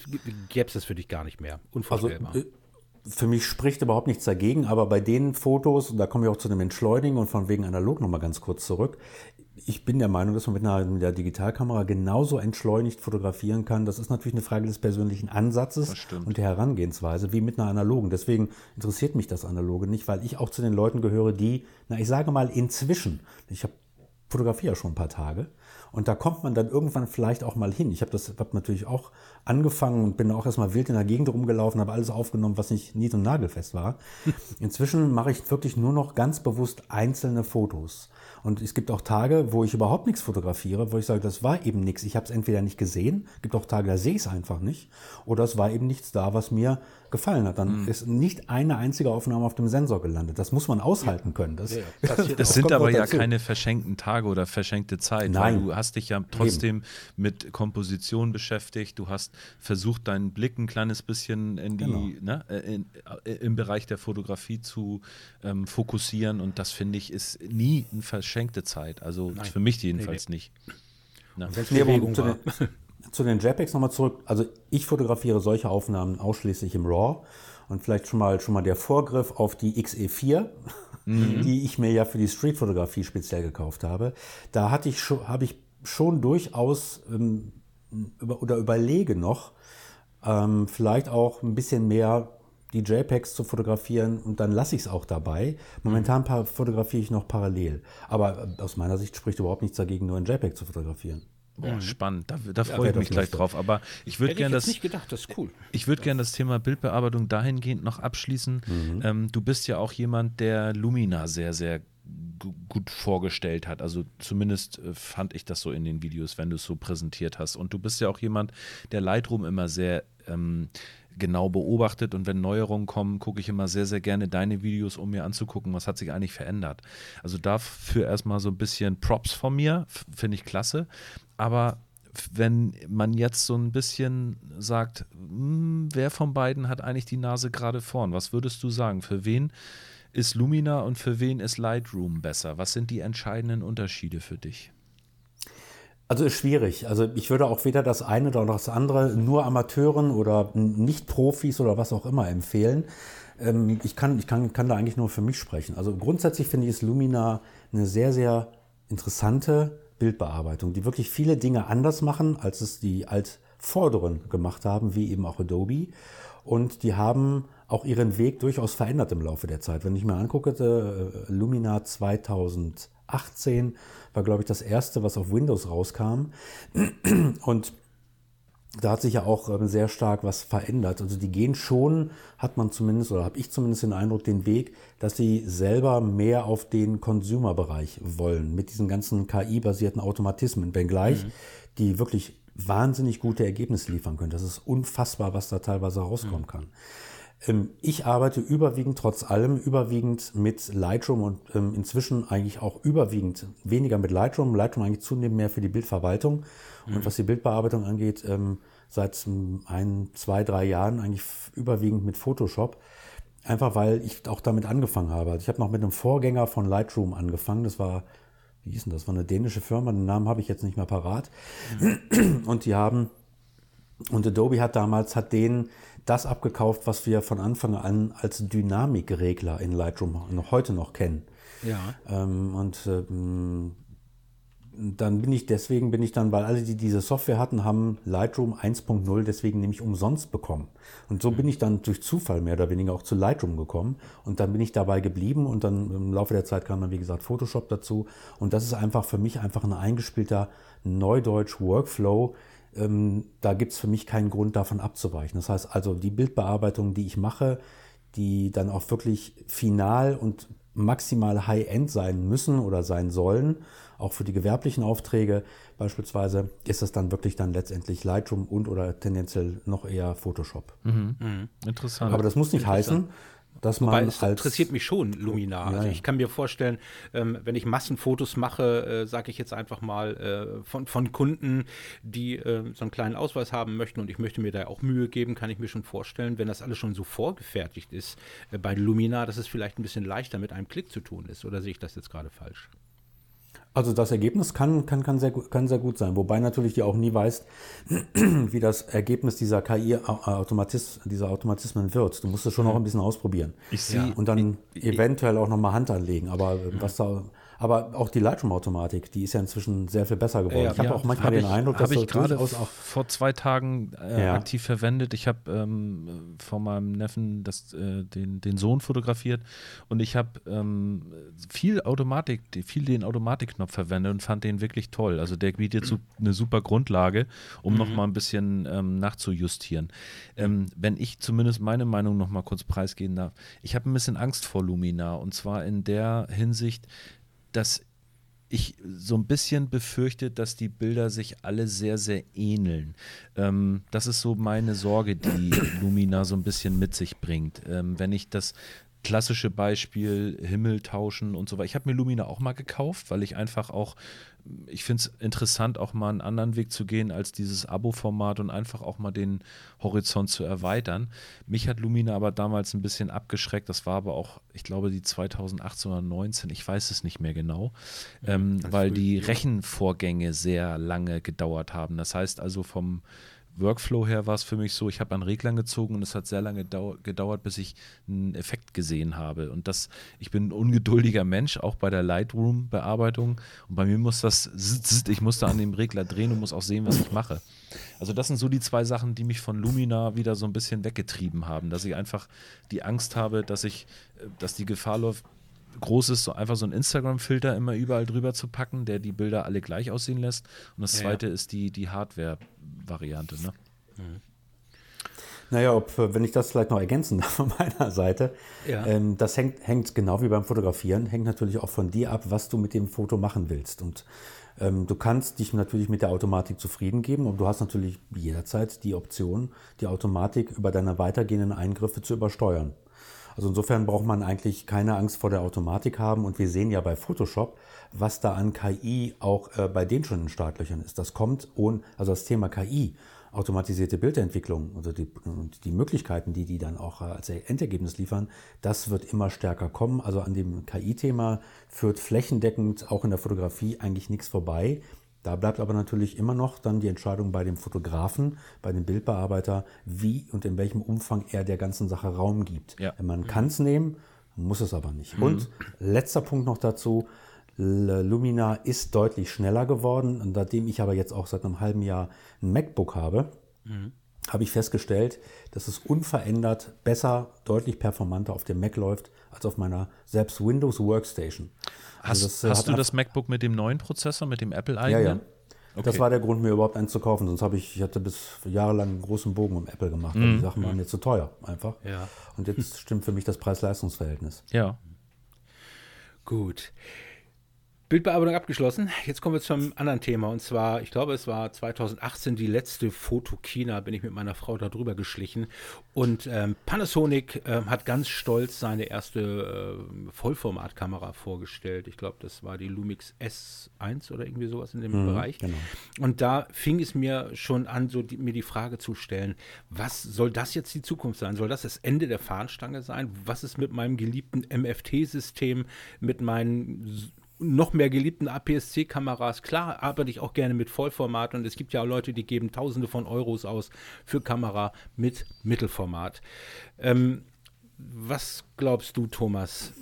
gäbe es das für dich gar nicht mehr? Unvorstellbar. Also, für mich spricht überhaupt nichts dagegen, aber bei den Fotos, und da komme ich auch zu dem Entschleunigen und von wegen analog nochmal ganz kurz zurück, ich bin der Meinung, dass man mit einer, mit einer, Digitalkamera genauso entschleunigt fotografieren kann. Das ist natürlich eine Frage des persönlichen Ansatzes und der Herangehensweise, wie mit einer analogen. Deswegen interessiert mich das Analoge nicht, weil ich auch zu den Leuten gehöre, die, na, ich sage mal inzwischen, ich habe fotografiere ja schon ein paar Tage Und da kommt man dann irgendwann vielleicht auch mal hin. Ich habe das hab natürlich auch angefangen und bin auch erstmal wild in der Gegend rumgelaufen, habe alles aufgenommen, was nicht nied- und nagelfest war. [laughs] Inzwischen mache ich wirklich nur noch ganz bewusst einzelne Fotos. Und es gibt auch Tage, wo ich überhaupt nichts fotografiere, wo ich sage, das war eben nichts. Ich habe es entweder nicht gesehen, es gibt auch Tage, da sehe ich es einfach nicht, oder es war eben nichts da, was mir gefallen hat. Dann ist nicht eine einzige Aufnahme auf dem Sensor gelandet. Das muss man aushalten können. Das, [laughs] Das sind aber ja keine verschenkten Tage oder verschenkte Zeit. Nein. Weil du hast dich ja trotzdem mit Komposition beschäftigt. Du hast versucht, deinen Blick ein kleines bisschen in die, Genau. ne, äh, in, äh, im Bereich der Fotografie zu ähm, fokussieren. Und das finde ich ist nie eine verschenkte Zeit. Also für mich jedenfalls nicht. Na. Nee, aber Bewegung zu, war. Zu den JPEGs nochmal zurück. Also ich fotografiere solche Aufnahmen ausschließlich im RAW. Und vielleicht schon mal, schon mal der Vorgriff auf die XE4, die ich mir ja für die Streetfotografie speziell gekauft habe. Da hatte ich schon, habe ich schon durchaus ähm, über, oder überlege noch, ähm, vielleicht auch ein bisschen mehr die JPEGs zu fotografieren und dann lasse ich es auch dabei. Momentan pa- fotografiere ich noch parallel. Aber äh, aus meiner Sicht spricht überhaupt nichts dagegen, nur ein JPEG zu fotografieren. Boah, spannend. Da, da freue ich mich gleich drauf. Aber ich würde gerne das. nicht gedacht, das ist cool. Ich würde gerne das Thema Bildbearbeitung dahingehend noch abschließen. Ähm, du bist ja auch jemand, der Lumina sehr, sehr gu- gut vorgestellt hat. Also zumindest äh, fand ich das so in den Videos, wenn du es so präsentiert hast. Und du bist ja auch jemand, der Lightroom immer sehr ähm, genau beobachtet und wenn Neuerungen kommen, gucke ich immer sehr, sehr gerne deine Videos, um mir anzugucken, was hat sich eigentlich verändert. Also dafür erstmal so ein bisschen Props von mir, finde ich klasse. Aber wenn man jetzt so ein bisschen sagt, hm, wer von beiden hat eigentlich die Nase gerade vorn? Was würdest du sagen? Für wen ist Lumina und für wen ist Lightroom besser? Was sind die entscheidenden Unterschiede für dich? Also ist schwierig. Also ich würde auch weder das eine oder das andere nur Amateuren oder Nicht-Profis oder was auch immer empfehlen. Ähm, ich kann, ich kann, kann da eigentlich nur für mich sprechen. Also grundsätzlich finde ich es Lumina eine sehr, sehr interessante Bildbearbeitung, die wirklich viele Dinge anders machen, als es die Altvorderen gemacht haben, wie eben auch Adobe. Und die haben auch ihren Weg durchaus verändert im Laufe der Zeit. Wenn ich mir angucke, äh, Lumina 2018 war, glaube ich, das erste, was auf Windows rauskam. Und da hat sich ja auch ähm, sehr stark was verändert. Also die gehen schon, hat man zumindest, oder habe ich zumindest den Eindruck, den Weg, dass sie selber mehr auf den Consumer-Bereich wollen, mit diesen ganzen KI-basierten Automatismen, wenngleich die wirklich wahnsinnig gute Ergebnisse liefern können. Das ist unfassbar, was da teilweise rauskommen kann. Ähm, Ich arbeite überwiegend, trotz allem, überwiegend mit Lightroom und ähm, inzwischen eigentlich auch überwiegend weniger mit Lightroom. Lightroom eigentlich zunehmend mehr für die Bildverwaltung. Und was die Bildbearbeitung angeht, ähm, seit ein, zwei, drei Jahren eigentlich überwiegend mit Photoshop. Einfach weil ich auch damit angefangen habe. Also ich habe noch mit einem Vorgänger von Lightroom angefangen. Das war, wie hieß denn das? Das war eine dänische Firma. Den Namen habe ich jetzt nicht mehr parat. Und die haben und Adobe hat damals, hat denen das abgekauft, was wir von Anfang an als Dynamikregler in Lightroom noch heute noch kennen. Ja. Ähm, und ähm, dann bin ich, deswegen bin ich dann, weil alle, die diese Software hatten, haben Lightroom 1.0 deswegen nämlich umsonst bekommen. Und so bin ich dann durch Zufall mehr oder weniger auch zu Lightroom gekommen. Und dann bin ich dabei geblieben und dann im Laufe der Zeit kam dann, wie gesagt, Photoshop dazu. Und das ist einfach für mich einfach ein eingespielter Neudeutsch-Workflow, ähm, da gibt es für mich keinen Grund, davon abzuweichen. Das heißt also, die Bildbearbeitung, die ich mache, die dann auch wirklich final und maximal High-End sein müssen oder sein sollen, auch für die gewerblichen Aufträge beispielsweise, ist es dann wirklich dann letztendlich Lightroom und oder tendenziell noch eher Photoshop. Interessant. Aber das muss nicht heißen, dass Wobei man es interessiert mich schon, Lumina. also ja. ich kann mir vorstellen, ähm, wenn ich Massenfotos mache, äh, sage ich jetzt einfach mal, äh, von, von Kunden, die äh, so einen kleinen Ausweis haben möchten und ich möchte mir da auch Mühe geben, kann ich mir schon vorstellen, wenn das alles schon so vorgefertigt ist äh, bei Lumina, dass es vielleicht ein bisschen leichter mit einem Klick zu tun ist. Oder sehe ich das jetzt gerade falsch? Also das Ergebnis kann, kann, kann, sehr, gut- kann sehr gut sein, wobei natürlich die auch nie weißt, [clears throat] wie das Ergebnis dieser KI-Automatis, dieser Automatismen wird. Du musst es schon noch ein bisschen ausprobieren. Ich sehe- und dann eventuell auch nochmal Hand anlegen. Aber was da Aber auch die Lightroom-Automatik, die ist ja inzwischen sehr viel besser geworden. Ja, ich habe Ja, auch manchmal hab den ich, Eindruck, dass habe ich das gerade durchaus auch vor zwei Tagen äh, Ja. aktiv verwendet. Ich habe ähm, von meinem Neffen das, äh, den, den Sohn fotografiert und ich habe ähm, viel Automatik, viel den Automatikknopf verwendet und fand den wirklich toll. Also der bietet so eine super Grundlage, um noch mal ein bisschen ähm, nachzujustieren. Ähm, wenn ich zumindest meine Meinung noch mal kurz preisgeben darf, ich habe ein bisschen Angst vor Lumina und zwar in der Hinsicht, dass ich so ein bisschen befürchte, dass die Bilder sich alle sehr, sehr ähneln. Ähm, das ist so meine Sorge, die Lumina so ein bisschen mit sich bringt. Ähm, wenn ich das klassische Beispiel Himmel tauschen und so weiter. Ich habe mir Lumina auch mal gekauft, weil ich einfach auch, ich finde es interessant, auch mal einen anderen Weg zu gehen als dieses Abo-Format und einfach auch mal den Horizont zu erweitern. Mich hat Lumina aber damals ein bisschen abgeschreckt. Das war aber auch, ich glaube, die 2018 oder 19, ich weiß es nicht mehr genau, ähm, weil die Rechenvorgänge sehr lange gedauert haben. Das heißt also vom Workflow her war es für mich so, ich habe an Reglern gezogen und es hat sehr lange dau gedauert, bis ich einen Effekt gesehen habe. Und das, ich bin ein ungeduldiger Mensch, auch bei der Lightroom-Bearbeitung. Und bei mir muss das, ich muss da an dem Regler drehen und muss auch sehen, was ich mache. Also das sind so die zwei Sachen, die mich von Lumina wieder so ein bisschen weggetrieben haben, dass ich einfach die Angst habe, dass ich, äh, dass die Gefahr läuft, groß ist, so einfach so einen Instagram-Filter immer überall drüber zu packen, der die Bilder alle gleich aussehen lässt. Und das Ja, zweite ist die, die Hardware-Variante. Ne? Naja, ob, äh, wenn ich das vielleicht noch ergänzen [laughs] darf von meiner Seite, Ja. ähm, das hängt, hängt genau wie beim Fotografieren, hängt natürlich auch von dir ab, was du mit dem Foto machen willst. Und ähm, du kannst dich natürlich mit der Automatik zufrieden geben und du hast natürlich jederzeit die Option, die Automatik über deine weitergehenden Eingriffe zu übersteuern. Also insofern braucht man eigentlich keine Angst vor der Automatik haben und wir sehen ja bei Photoshop, was da an KI auch äh, bei denen schon in Startlöchern ist. Das kommt ohne, also das Thema KI, automatisierte Bildentwicklung, also die, und die Möglichkeiten, die die dann auch äh, als Endergebnis liefern, das wird immer stärker kommen. Also an dem KI-Thema führt flächendeckend auch in der Fotografie eigentlich nichts vorbei. Da bleibt aber natürlich immer noch dann die Entscheidung bei dem Fotografen, bei dem Bildbearbeiter, wie und in welchem Umfang er der ganzen Sache Raum gibt. Ja. Man kann es nehmen, muss es aber nicht. Und letzter Punkt noch dazu, Lumina ist deutlich schneller geworden. Und nachdem ich aber jetzt auch seit einem halben Jahr ein MacBook habe, habe ich festgestellt, dass es unverändert besser, deutlich performanter auf dem Mac läuft als auf meiner selbst Windows Workstation. Hast, Also das, äh, hast hat du das MacBook mit dem neuen Prozessor, mit dem ja, Apple-eigenen? ja. Das Okay. war der Grund, mir überhaupt eins zu kaufen. Sonst habe ich, ich hatte bis jahrelang einen großen Bogen um Apple gemacht, weil die Sachen waren mir zu teuer einfach. Ja. Und jetzt stimmt für mich das Preis-Leistungs-Verhältnis. Ja. Gut. Bildbearbeitung abgeschlossen. Jetzt kommen wir zum anderen Thema. Und zwar, ich glaube, es war 2018 die letzte Fotokina, bin ich mit meiner Frau da drüber geschlichen. Und ähm, Panasonic ähm, hat ganz stolz seine erste äh, Vollformatkamera vorgestellt. Ich glaube, das war die Lumix S1 oder irgendwie sowas in dem Bereich. genau. Und da fing es mir schon an, so die, mir die Frage zu stellen, was soll das jetzt die Zukunft sein? Soll das das Ende der Fahnenstange sein? Was ist mit meinem geliebten MFT-System, mit meinen noch mehr geliebten APS-C-Kameras? Klar arbeite ich auch gerne mit Vollformat und es gibt ja auch Leute, die geben Tausende von Euros aus für Kamera mit Mittelformat. Ähm, was glaubst du, Thomas?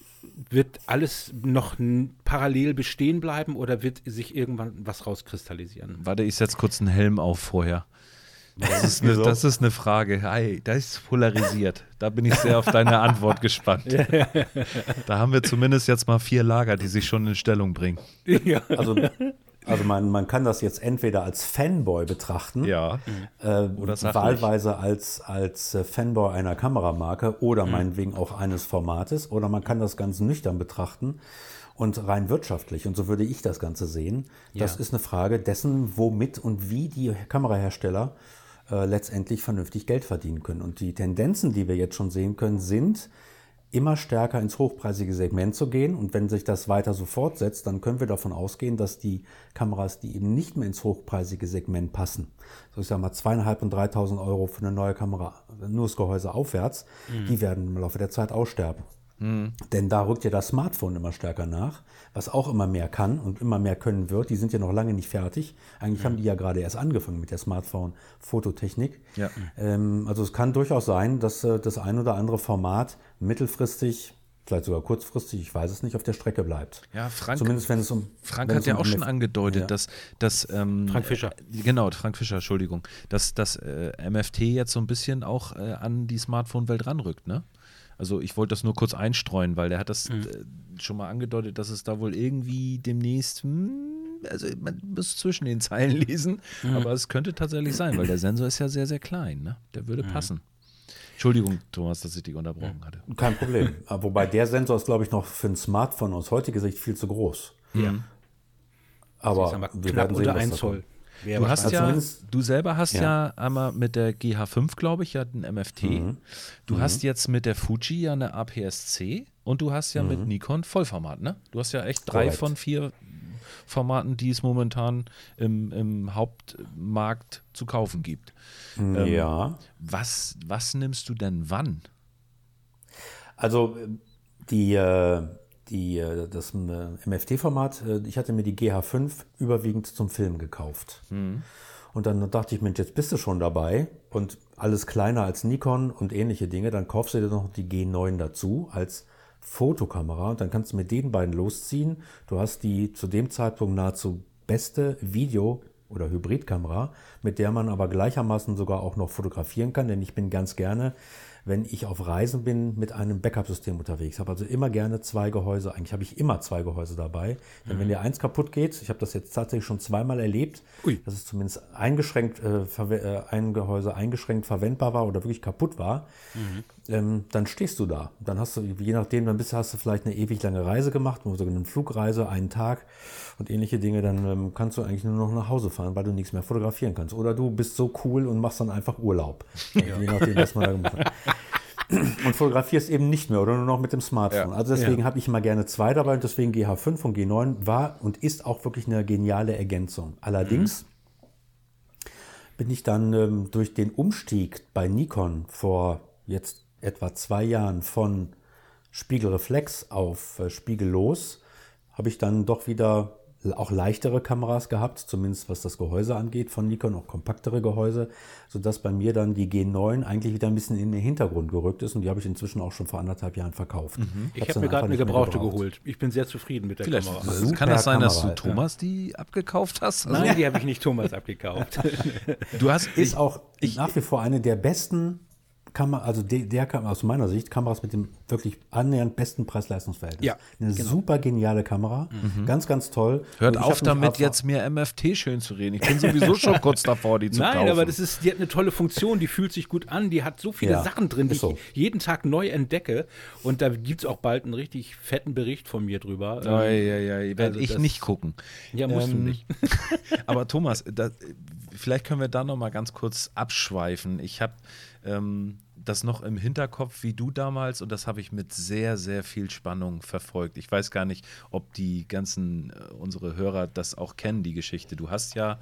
Wird alles noch parallel bestehen bleiben oder wird sich irgendwann was rauskristallisieren? Warte, ich setze kurz einen Helm auf vorher. Das ist, eine, das ist eine Frage. Hi, das ist polarisiert. Da bin ich sehr auf deine Antwort gespannt. Da haben wir zumindest jetzt mal vier Lager, die sich schon in Stellung bringen. ja. Also, also man, man kann das jetzt entweder als Fanboy betrachten, Ja. äh, Oder wahlweise als, als äh, Fanboy einer Kameramarke oder meinetwegen auch eines Formates, oder man kann das ganz nüchtern betrachten und rein wirtschaftlich. Und so würde ich das Ganze sehen. Das Ja. ist eine Frage dessen, womit und wie die Kamerahersteller äh, letztendlich vernünftig Geld verdienen können. Und die Tendenzen, die wir jetzt schon sehen können, sind, immer stärker ins hochpreisige Segment zu gehen. Und wenn sich das weiter so fortsetzt, dann können wir davon ausgehen, dass die Kameras, die eben nicht mehr ins hochpreisige Segment passen, so ich sage mal zweieinhalb und 3.000 Euro für eine neue Kamera, nur das Gehäuse aufwärts, die werden im Laufe der Zeit aussterben. Denn da rückt ja das Smartphone immer stärker nach, was auch immer mehr kann und immer mehr können wird. Die sind ja noch lange nicht fertig. Eigentlich haben die ja gerade erst angefangen mit der Smartphone-Fototechnik. Ja. Ähm, also es kann durchaus sein, dass äh, das ein oder andere Format mittelfristig vielleicht sogar kurzfristig, ich weiß es nicht, auf der Strecke bleibt. Ja, Frank, Zumindest wenn es um. Frank wenn hat es ja um auch schon angedeutet, Ja. dass, dass ähm, Frank Fischer. Äh, genau, Frank Fischer, Entschuldigung, dass das äh, MFT jetzt so ein bisschen auch äh, an die Smartphone-Welt ranrückt, ne? Also ich wollte das nur kurz einstreuen, weil der hat das äh, schon mal angedeutet, dass es da wohl irgendwie demnächst, hm, also man muss zwischen den Zeilen [laughs] lesen, aber es könnte tatsächlich sein, weil der Sensor ist ja sehr, sehr klein, ne? Der würde passen. Entschuldigung, Thomas, dass ich dich unterbrochen hatte. Kein Problem. [laughs] Aber Wobei der Sensor ist, glaube ich, noch für ein Smartphone aus heutiger Sicht viel zu groß. Ja. Aber Ich sag mal, wir knapp werden sehen, unter was 1 da Zoll. Wäre Du hast Also ja, zumindest- du selber hast ja. Ja. einmal mit der GH5, glaube ich, ja einen MFT. Mhm. Du hast jetzt mit der Fuji ja eine APS-C und du hast ja mit Nikon Vollformat, ne? Du hast ja echt drei Mhm. Korrekt. von vier Formaten, die es momentan im, im Hauptmarkt zu kaufen gibt. Ähm, ja. Was, was nimmst du denn wann? Also die, äh, die, äh, das äh, MFT-Format, äh, ich hatte mir die GH5 überwiegend zum Film gekauft. Und dann dachte ich, Mensch, jetzt bist du schon dabei. Und alles kleiner als Nikon und ähnliche Dinge, dann kaufst du dir noch die G9 dazu als Fotokamera. Und dann kannst du mit den beiden losziehen. Du hast die zu dem Zeitpunkt nahezu beste Video- oder Hybridkamera, mit der man aber gleichermaßen sogar auch noch fotografieren kann, denn ich bin ganz gerne, wenn ich auf Reisen bin, mit einem Backup-System unterwegs. Habe also immer gerne zwei Gehäuse. Eigentlich habe ich immer zwei Gehäuse dabei. Denn wenn dir eins kaputt geht, ich habe das jetzt tatsächlich schon zweimal erlebt, Ui. dass es zumindest eingeschränkt, äh, äh, ein Gehäuse eingeschränkt verwendbar war oder wirklich kaputt war, ähm, dann stehst du da. Dann hast du, je nachdem, dann bist, hast du vielleicht eine ewig lange Reise gemacht, so eine Flugreise, einen Tag und ähnliche Dinge, dann ähm, kannst du eigentlich nur noch nach Hause fahren, weil du nichts mehr fotografieren kannst. Oder du bist so cool und machst dann einfach Urlaub. [laughs] Je nachdem, was man da gemacht hat. [laughs] Und fotografierst eben nicht mehr oder nur noch mit dem Smartphone. Also deswegen habe ich immer gerne zwei dabei und deswegen GH5 und G9 war und ist auch wirklich eine geniale Ergänzung. Allerdings bin ich dann ähm, durch den Umstieg bei Nikon vor jetzt etwa zwei Jahren von Spiegelreflex auf äh, Spiegellos, habe ich dann doch wieder auch leichtere Kameras gehabt, zumindest was das Gehäuse angeht von Nikon, auch kompaktere Gehäuse, sodass bei mir dann die G9 eigentlich wieder ein bisschen in den Hintergrund gerückt ist und die habe ich inzwischen auch schon vor anderthalb Jahren verkauft. Ich Hab's habe mir gerade eine gebrauchte gebraucht. geholt. Ich bin sehr zufrieden mit der Vielleicht Kamera. kann Super das sein, dass du Kamera, ja. Thomas die abgekauft hast? Also, Nein, die habe ich nicht Thomas abgekauft. du hast Ist auch nach wie vor eine der besten Kamera, also der, der Kam- aus meiner Sicht, Kameras mit dem wirklich annähernd besten Preis-Leistungs-Verhältnis. Ja, Eine super geniale Kamera, ganz, ganz toll. Hört auf damit, jetzt mir MFT schön zu reden. Ich bin sowieso [laughs] schon kurz davor, die zu Nein, kaufen. aber das ist, die hat eine tolle Funktion, die fühlt sich gut an, die hat so viele Ja, Sachen drin, die so. ich jeden Tag neu entdecke. Und da gibt es auch bald einen richtig fetten Bericht von mir drüber. Ähm, Ei, ei, ei, werde Also ich das- nicht gucken. Ja, musst du nicht. [laughs] aber Thomas, da, vielleicht können wir da noch mal ganz kurz abschweifen. Ich habe ähm, das noch im Hinterkopf, wie du damals, und das habe ich mit sehr, sehr viel Spannung verfolgt. Ich weiß gar nicht, ob die ganzen, äh, unsere Hörer das auch kennen, die Geschichte. Du hast ja,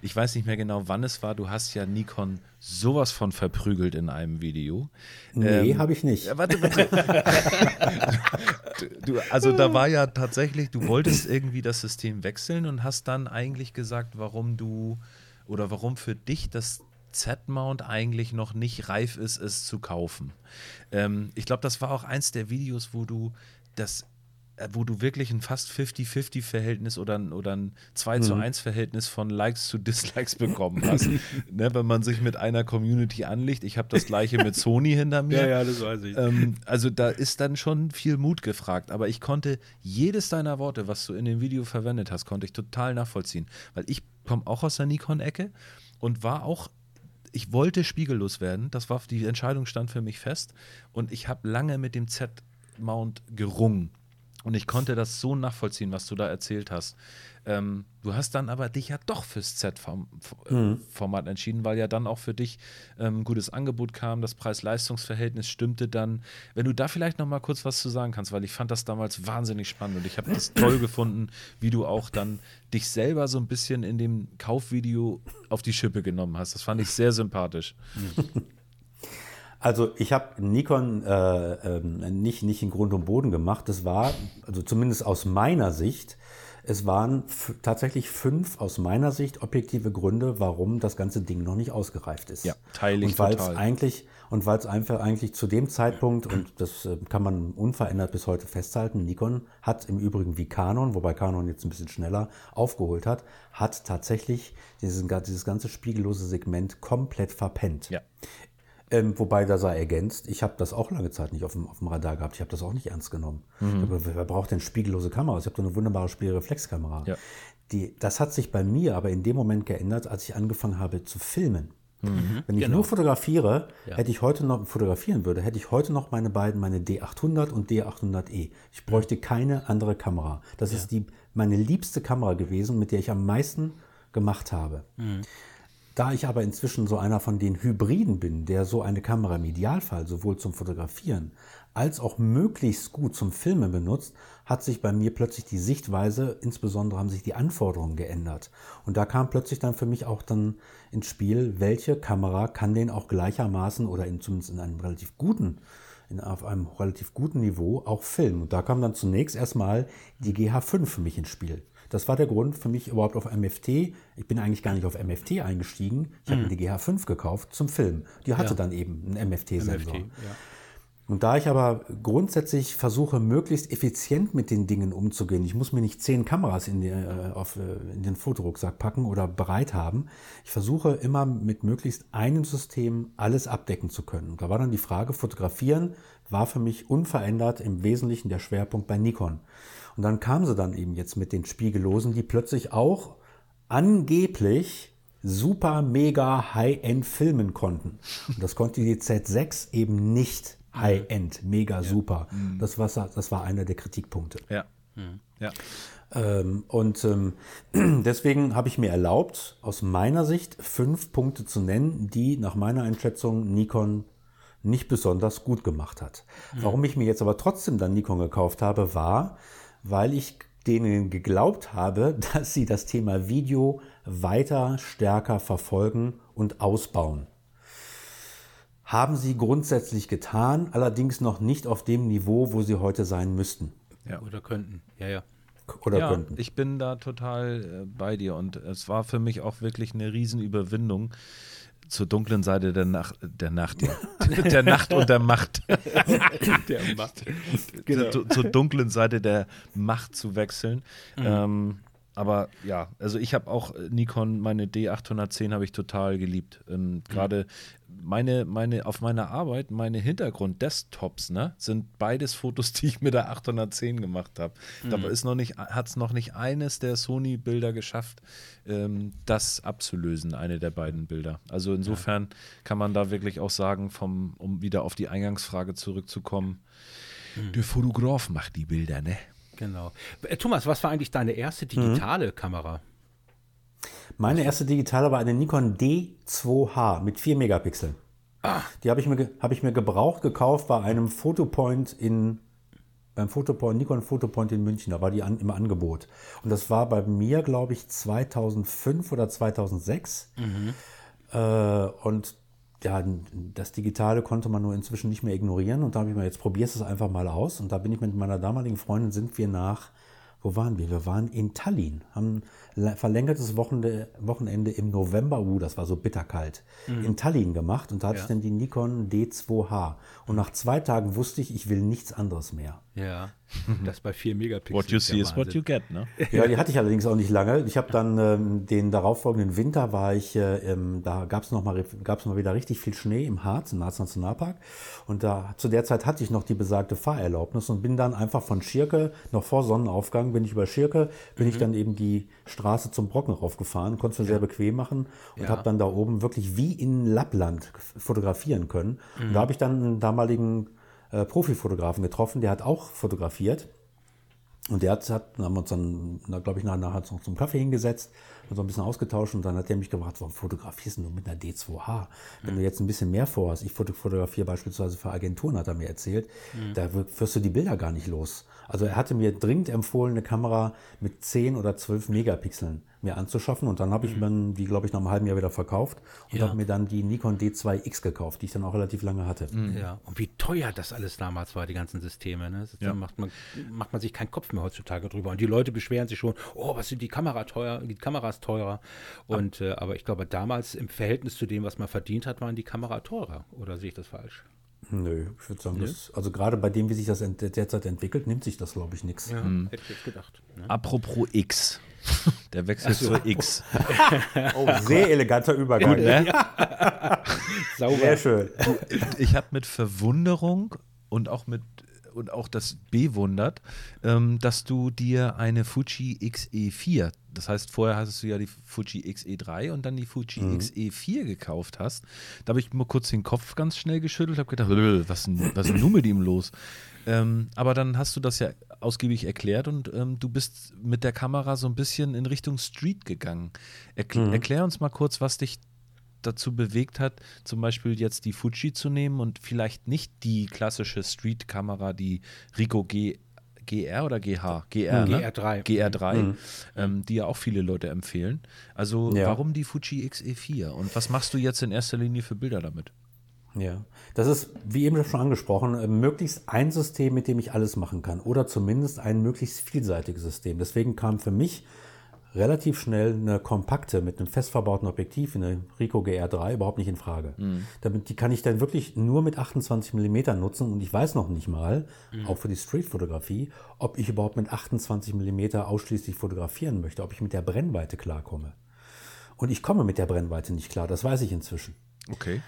ich weiß nicht mehr genau, wann es war, du hast ja Nikon sowas von verprügelt in einem Video. Nee, Ähm, habe ich nicht. Ja, warte, warte. [laughs] du, also da war ja tatsächlich, du wolltest irgendwie das System wechseln und hast dann eigentlich gesagt, warum du oder warum für dich das Z-Mount eigentlich noch nicht reif ist, es zu kaufen. Ähm, ich glaube, das war auch eins der Videos, wo du das wo du wirklich ein fast 50-50-Verhältnis oder, ein- oder ein 2 zu 1 Verhältnis von Likes zu Dislikes bekommen hast. [laughs] ne, wenn man sich mit einer Community anlegt. Ich habe das gleiche mit Sony hinter mir. [laughs] Ja, ja, das weiß ich. Ähm, also da ist dann schon viel Mut gefragt. Aber ich konnte jedes deiner Worte, was du in dem Video verwendet hast, konnte ich total nachvollziehen. Weil ich komme auch aus der Nikon-Ecke und war auch, ich wollte spiegellos werden. Das war, die Entscheidung stand für mich fest. Und ich habe lange mit dem Z-Mount gerungen. Und ich konnte das so nachvollziehen, was du da erzählt hast. Ähm, du hast dann aber dich ja doch fürs Z-Format entschieden, weil ja dann auch für dich ähm, ein gutes Angebot kam, das Preis-Leistungs-Verhältnis stimmte dann. Wenn du da vielleicht noch mal kurz was zu sagen kannst, weil ich fand das damals wahnsinnig spannend und ich habe das toll [clears throat] gefunden, wie du auch dann dich selber so ein bisschen in dem Kaufvideo auf die Schippe genommen hast. Das fand ich sehr sympathisch. [laughs] Also ich habe Nikon äh, ähm, nicht, nicht in Grund und Boden gemacht. Das war, also zumindest aus meiner Sicht, es waren tatsächlich fünf aus meiner Sicht objektive Gründe, warum das ganze Ding noch nicht ausgereift ist. Ja, teile ich und weil es eigentlich und weil es einfach eigentlich zu dem Zeitpunkt und das äh, kann man unverändert bis heute festhalten, Nikon hat im Übrigen wie Canon, wobei Canon jetzt ein bisschen schneller aufgeholt hat, hat tatsächlich diesen, dieses ganze spiegellose Segment komplett verpennt. Ja. Ähm, wobei da sei ergänzt, ich habe das auch lange Zeit nicht auf dem, auf dem Radar gehabt. Ich habe das auch nicht ernst genommen. Mhm. Aber wer braucht denn spiegellose Kameras? Ich habe doch eine wunderbare Spiegelreflexkamera. Ja. Die, das hat sich bei mir aber in dem Moment geändert, als ich angefangen habe zu filmen. Mhm, Wenn ich genau. nur fotografiere, ja. hätte ich heute noch fotografieren würde, hätte ich heute noch meine beiden, meine D800 und D800E. Ich bräuchte keine andere Kamera. Das ja. ist die meine liebste Kamera gewesen, mit der ich am meisten gemacht habe. Mhm. Da ich aber inzwischen so einer von den Hybriden bin, der so eine Kamera im Idealfall sowohl zum Fotografieren als auch möglichst gut zum Filmen benutzt, hat sich bei mir plötzlich die Sichtweise, insbesondere haben sich die Anforderungen geändert. Und da kam plötzlich dann für mich auch dann ins Spiel, welche Kamera kann den auch gleichermaßen oder in, zumindest in einem relativ guten in, auf einem relativ guten Niveau auch filmen. Und da kam dann zunächst erstmal die GH5 für mich ins Spiel. Das war der Grund für mich überhaupt auf MFT. Ich bin eigentlich gar nicht auf MFT eingestiegen. Ich habe mhm. mir die GH5 gekauft zum Film. Die hatte ja. dann eben einen MFT-Sensor. MFT, ja. Und da ich aber grundsätzlich versuche, möglichst effizient mit den Dingen umzugehen, ich muss mir nicht zehn Kameras in, die, äh, auf, äh, in den Fotorucksack packen oder bereit haben. Ich versuche immer mit möglichst einem System alles abdecken zu können. Und da war dann die Frage, fotografieren war für mich unverändert im Wesentlichen der Schwerpunkt bei Nikon. Und dann kam sie dann eben jetzt mit den Spiegellosen, die plötzlich auch angeblich super mega High-End filmen konnten. Und das konnte die Z6 eben nicht High-End, mega ja. super. Mhm. Das, war, das war einer der Kritikpunkte. Ja. Mhm. ja. Ähm, und ähm, [clears throat] deswegen habe ich mir erlaubt, aus meiner Sicht fünf Punkte zu nennen, die nach meiner Einschätzung Nikon nicht besonders gut gemacht hat. Mhm. Warum ich mir jetzt aber trotzdem dann Nikon gekauft habe, war, weil ich denen geglaubt habe, [laughs] dass sie das Thema Video weiter stärker verfolgen und ausbauen. Haben sie grundsätzlich getan, allerdings noch nicht auf dem Niveau, wo sie heute sein müssten. Ja. Oder könnten, ja, ja. Oder ja, könnten. Ich bin da total äh, bei dir und es war für mich auch wirklich eine Riesenüberwindung, zur dunklen Seite der Nacht, der Nacht, ja. [laughs] der Nacht und der Macht. der Macht. Genau. Zu, zur dunklen Seite der Macht zu wechseln. Mhm. Ähm, aber ja, also ich habe auch äh, Nikon, meine D810 habe ich total geliebt. Ähm, mhm. Gerade meine, meine, auf meiner Arbeit, meine Hintergrund-Desktops, ne, sind beides Fotos, [laughs] die ich mit der 810 gemacht habe. Mhm. Dabei ist noch nicht, hat es noch nicht eines der Sony-Bilder geschafft, ähm, das abzulösen, eine der beiden Bilder. Also insofern ja. kann man da wirklich auch sagen, vom, um wieder auf die Eingangsfrage zurückzukommen, mhm. der Fotograf macht die Bilder, ne? Genau. Äh, Thomas, was war eigentlich deine erste digitale mhm. Kamera? Meine erste digitale war eine Nikon D2H mit 4 Megapixeln. Ah. Die habe ich, mir, hab ich mir gebraucht gekauft bei einem Fotopoint in beim Fotopoint, Nikon Fotopoint in München, da war die an, im Angebot. Und das war bei mir, glaube ich, 2005 oder 2006. Mhm. Äh, und ja, das Digitale konnte man nur inzwischen nicht mehr ignorieren. Und da habe ich mir, jetzt probierst es einfach mal aus. Und da bin ich mit meiner damaligen Freundin, sind wir nach, wo waren wir? Wir waren in Tallinn, haben verlängertes Wochenende, Wochenende im November, uh, das war so bitterkalt, mhm. in Tallinn gemacht. Und da hatte ja. ich dann die Nikon D2H. Und nach zwei Tagen wusste ich, ich will nichts anderes mehr. Ja, [laughs] das bei 4 Megapixel. What you see is what you get, ne? [laughs] Ja, die hatte ich allerdings auch nicht lange. Ich habe dann ähm, den darauffolgenden Winter war ich, äh, ähm, da gab es noch mal, gab's mal wieder richtig viel Schnee im Harz, im Harz Nationalpark. Und da zu der Zeit hatte ich noch die besagte Fahrerlaubnis und bin dann einfach von Schirke, noch vor Sonnenaufgang, bin ich über Schirke, bin mhm. ich dann eben die Straße zum Brocken raufgefahren, konnte es ja. sehr bequem machen und ja. habe dann da oben wirklich wie in Lappland fotografieren können. Mhm. Und da habe ich dann einen damaligen äh, Profifotografen getroffen, der hat auch fotografiert. Und der hat, hat haben wir uns dann, glaube ich, nachher noch zum Kaffee hingesetzt und so ein bisschen ausgetauscht. Und dann hat er mich gefragt, warum fotografierst du mit einer D2H? Wenn mhm. du jetzt ein bisschen mehr vorhast, ich fotografiere beispielsweise für Agenturen, hat er mir erzählt, mhm. da wirst du die Bilder gar nicht los. Also er hatte mir dringend empfohlen, eine Kamera mit 10 oder 12 Megapixeln mir anzuschaffen. Und dann habe ich dann die, glaube ich, nach einem halben Jahr wieder verkauft und Ja. habe mir dann die Nikon D2X gekauft, die ich dann auch relativ lange hatte. Ja, und wie teuer das alles damals war, die ganzen Systeme. Ne? Da macht, man, macht man sich keinen Kopf mehr heutzutage drüber. Und die Leute beschweren sich schon, oh, was sind die Kamera teuer, die Kameras teurer. Und, äh, aber ich glaube, damals im Verhältnis zu dem, was man verdient hat, waren die Kamera teurer. Oder sehe ich das falsch? Nö, ich würde sagen, das, also gerade bei dem, wie sich das ent- derzeit entwickelt, nimmt sich das, glaube ich, nichts. Ja, hätte ich jetzt gedacht. Ne? Apropos X. Der Wechsel zur X. [laughs] Oh, sehr eleganter Übergang. Ne? [laughs] Sauber. Sehr schön. Ich habe mit Verwunderung und auch mit und auch das bewundert, ähm, dass du dir eine Fuji XE4, das heißt vorher hattest du ja die Fuji XE3 und dann die Fuji XE4 gekauft hast. Da habe ich mal kurz den Kopf ganz schnell geschüttelt, habe gedacht, "Äh, was, ist denn nun mit ihm los? Ähm, aber dann hast du das ja ausgiebig erklärt und ähm, du bist mit der Kamera so ein bisschen in Richtung Street gegangen. Erkl Erklär uns mal kurz, was dich dazu bewegt hat, zum Beispiel jetzt die Fuji zu nehmen und vielleicht nicht die klassische Street-Kamera, die Ricoh G, GR oder GH? GR, ne? GR3. GR3, ähm, die ja auch viele Leute empfehlen. Also Ja. warum die Fuji XE4 und was machst du jetzt in erster Linie für Bilder damit? Ja, das ist, wie eben schon angesprochen, äh, möglichst ein System, mit dem ich alles machen kann. Oder zumindest ein möglichst vielseitiges System. Deswegen kam für mich relativ schnell eine kompakte mit einem fest verbauten Objektiv, eine Ricoh GR3, überhaupt nicht in Frage. Damit, die kann ich dann wirklich nur mit 28 mm nutzen und ich weiß noch nicht mal, auch für die Streetfotografie, ob ich überhaupt mit 28 mm ausschließlich fotografieren möchte, ob ich mit der Brennweite klarkomme. Und ich komme mit der Brennweite nicht klar, das weiß ich inzwischen. Okay.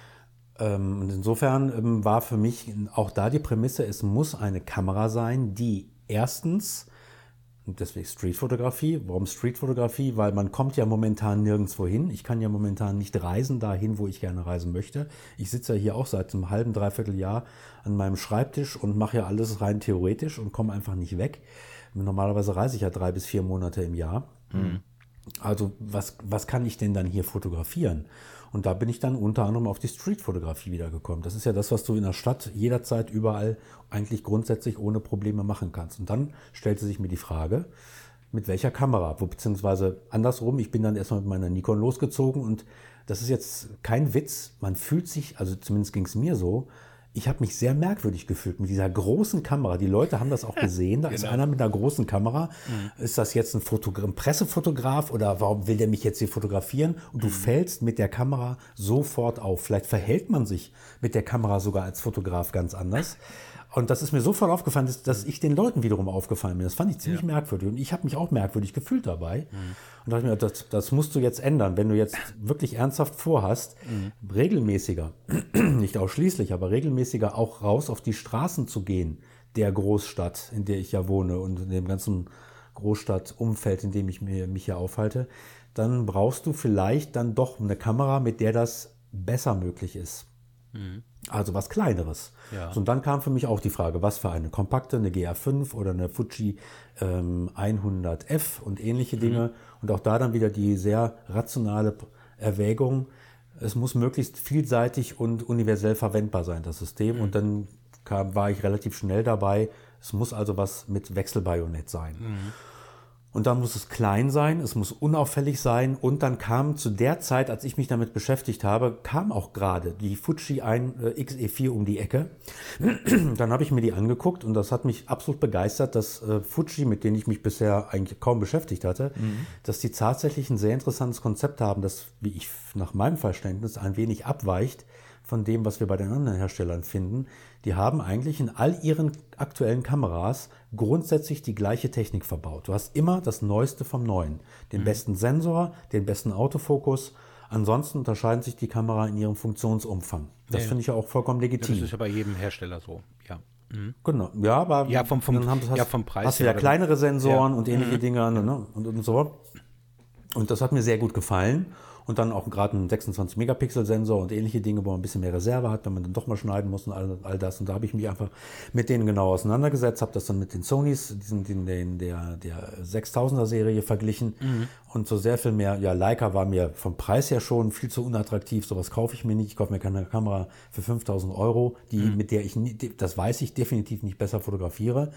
Ähm, und insofern ähm, war für mich auch da die Prämisse, es muss eine Kamera sein, die erstens, und deswegen Streetfotografie, warum Streetfotografie? Weil man kommt ja momentan nirgendwo hin. Ich kann ja momentan nicht reisen dahin, wo ich gerne reisen möchte. Ich sitze ja hier auch seit einem halben, dreiviertel Jahr an meinem Schreibtisch und mache ja alles rein theoretisch und komme einfach nicht weg. Normalerweise reise ich ja drei bis vier Monate im Jahr. Also was, was kann ich denn dann hier fotografieren? Und da bin ich dann unter anderem auf die Streetfotografie wiedergekommen. Das ist ja das, was du in der Stadt jederzeit überall eigentlich grundsätzlich ohne Probleme machen kannst. Und dann stellte sich mir die Frage, mit welcher Kamera? Beziehungsweise andersrum, ich bin dann erstmal mit meiner Nikon losgezogen und das ist jetzt kein Witz. Man fühlt sich, also zumindest ging es mir so, ich habe mich sehr merkwürdig gefühlt mit dieser großen Kamera. Die Leute haben das auch gesehen. Da ist einer mit einer großen Kamera. Ist das jetzt ein, Fotogra ein Pressefotograf oder warum will der mich jetzt hier fotografieren? Und du fällst mit der Kamera sofort auf. Vielleicht verhält man sich mit der Kamera sogar als Fotograf ganz anders. Und das ist mir sofort aufgefallen, dass, dass ich den Leuten wiederum aufgefallen bin. Das fand ich ziemlich merkwürdig. Und ich habe mich auch merkwürdig gefühlt dabei. Und dachte mir, das, das musst du jetzt ändern. Wenn du jetzt wirklich ernsthaft vorhast, regelmäßiger, [clears throat] nicht ausschließlich, aber regelmäßiger auch raus auf die Straßen zu gehen, der Großstadt, in der ich ja wohne und in dem ganzen Großstadtumfeld, in dem ich mir, mich hier aufhalte, dann brauchst du vielleicht dann doch eine Kamera, mit der das besser möglich ist. Also was Kleineres. Ja. So, und dann kam für mich auch die Frage, was für eine kompakte, eine GA5 oder eine Fuji ähm, 100F und ähnliche Dinge. Und auch da dann wieder die sehr rationale Erwägung, es muss möglichst vielseitig und universell verwendbar sein, das System. Und dann kam, war ich relativ schnell dabei, es muss also was mit Wechselbajonett sein. Und dann muss es klein sein, es muss unauffällig sein. Und dann kam zu der Zeit, als ich mich damit beschäftigt habe, kam auch gerade die Fuji 1 äh, XE4 um die Ecke. [clears throat] dann habe ich mir die angeguckt und das hat mich absolut begeistert, dass äh, Fuji, mit denen ich mich bisher eigentlich kaum beschäftigt hatte, dass die tatsächlich ein sehr interessantes Konzept haben, das, wie ich nach meinem Verständnis, ein wenig abweicht von dem, was wir bei den anderen Herstellern finden. Die haben eigentlich in all ihren aktuellen Kameras grundsätzlich die gleiche Technik verbaut. Du hast immer das Neueste vom Neuen. Den besten Sensor, den besten Autofokus. Ansonsten unterscheiden sich die Kamera in ihrem Funktionsumfang. Das Ja, finde ich ja auch vollkommen Das legitim. ist ja bei jedem Hersteller so, ja. Genau, ja, aber Ja, vom- vom- dann haben, hast, ja, vom Preis hast du ja oder- kleinere Sensoren Ja. und ähnliche Dinge ne, und, und so. Und das hat mir sehr gut gefallen. Und dann auch gerade ein 26 Megapixel Sensor und ähnliche Dinge, wo man ein bisschen mehr Reserve hat, wenn man dann doch mal schneiden muss und all, all das. Und da habe ich mich einfach mit denen genau auseinandergesetzt, habe das dann mit den Sonys, diesen, den, den, der, der 6000er Serie verglichen und so sehr viel mehr. Ja, Leica war mir vom Preis her schon viel zu unattraktiv. Sowas kaufe ich mir nicht. Ich kaufe mir keine Kamera für 5000 Euro, die, mit der ich, nie, das weiß ich, definitiv nicht besser fotografiere.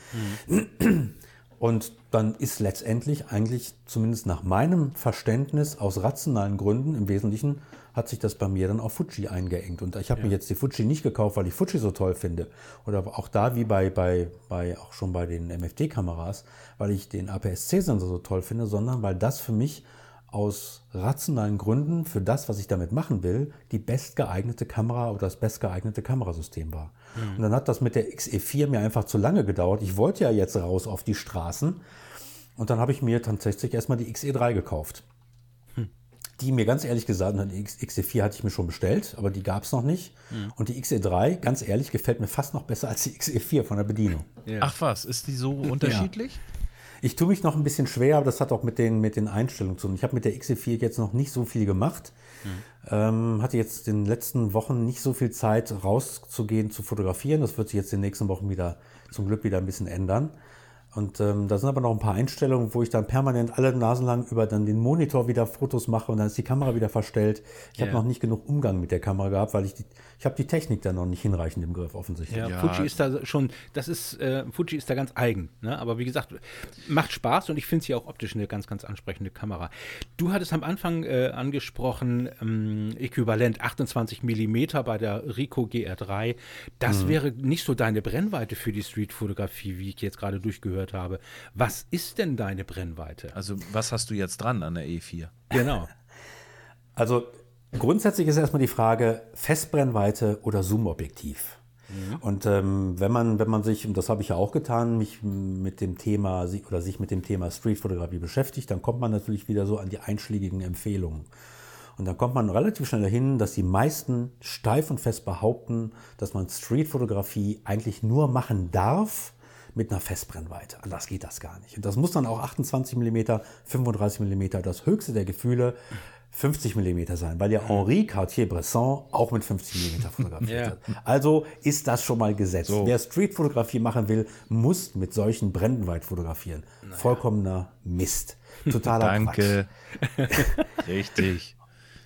[clears throat] [clears throat] Und dann ist letztendlich eigentlich, zumindest nach meinem Verständnis, aus rationalen Gründen im Wesentlichen, hat sich das bei mir dann auf Fuji eingeengt. Und ich habe ja. mir jetzt die Fuji nicht gekauft, weil ich Fuji so toll finde. Oder auch da, wie bei, bei, bei auch schon bei den MFD-Kameras, weil ich den APS-C-Sensor so toll finde, sondern weil das für mich aus rationalen Gründen für das, was ich damit machen will, die bestgeeignete Kamera oder das bestgeeignete Kamerasystem war. Mhm. Und dann hat das mit der XE4 mir einfach zu lange gedauert. Ich wollte ja jetzt raus auf die Straßen. Und dann habe ich mir tatsächlich erstmal die XE3 gekauft. Hm. Die mir ganz ehrlich gesagt, die XE4 hatte ich mir schon bestellt, aber die gab es noch nicht. Mhm. Und die XE3, ganz ehrlich, gefällt mir fast noch besser als die XE4 von der Bedienung. Ja. Ach was, ist die so unterschiedlich? Ja. Ich tue mich noch ein bisschen schwer, aber das hat auch mit den, mit den Einstellungen zu tun. Ich habe mit der XE4 jetzt noch nicht so viel gemacht. Mhm. Ähm, hatte jetzt in den letzten Wochen nicht so viel Zeit rauszugehen, zu fotografieren. Das wird sich jetzt in den nächsten Wochen wieder zum Glück wieder ein bisschen ändern. Und ähm, da sind aber noch ein paar Einstellungen, wo ich dann permanent alle Nasen lang über dann den Monitor wieder Fotos mache und dann ist die Kamera wieder verstellt. Ich yeah. habe noch nicht genug Umgang mit der Kamera gehabt, weil ich die, ich habe die Technik dann noch nicht hinreichend im Griff offensichtlich. Ja, ja. Fuji ist da schon, das ist äh, Fuji ist da ganz eigen. Ne? Aber wie gesagt, macht Spaß und ich finde sie auch optisch eine ganz, ganz ansprechende Kamera. Du hattest am Anfang äh, angesprochen, ähm, äquivalent 28 mm bei der Ricoh GR3. Das mhm. wäre nicht so deine Brennweite für die Streetfotografie, wie ich jetzt gerade durchgehört gehört habe. Was ist denn deine Brennweite? Also, was hast du jetzt dran an der E4? Genau. [laughs] Also, grundsätzlich ist erstmal die Frage: Festbrennweite oder Zoomobjektiv. Mhm. Und ähm, wenn man, wenn man sich, und das habe ich ja auch getan, mich mit dem Thema oder sich mit dem Thema Streetfotografie beschäftigt, dann kommt man natürlich wieder so an die einschlägigen Empfehlungen. Und dann kommt man relativ schnell dahin, dass die meisten steif und fest behaupten, dass man Streetfotografie eigentlich nur machen darf, mit einer Festbrennweite. Anders geht das gar nicht. Und das muss dann auch 28 mm, 35 mm, das höchste der Gefühle. 50 mm sein, weil ja Henri Cartier-Bresson auch mit 50 mm [laughs] fotografiert hat. Also ist das schon mal gesetzt. So. Wer Streetfotografie machen will, muss mit solchen Brennweite fotografieren. Naja. Vollkommener Mist. [laughs] Totaler Danke. [laughs] Richtig.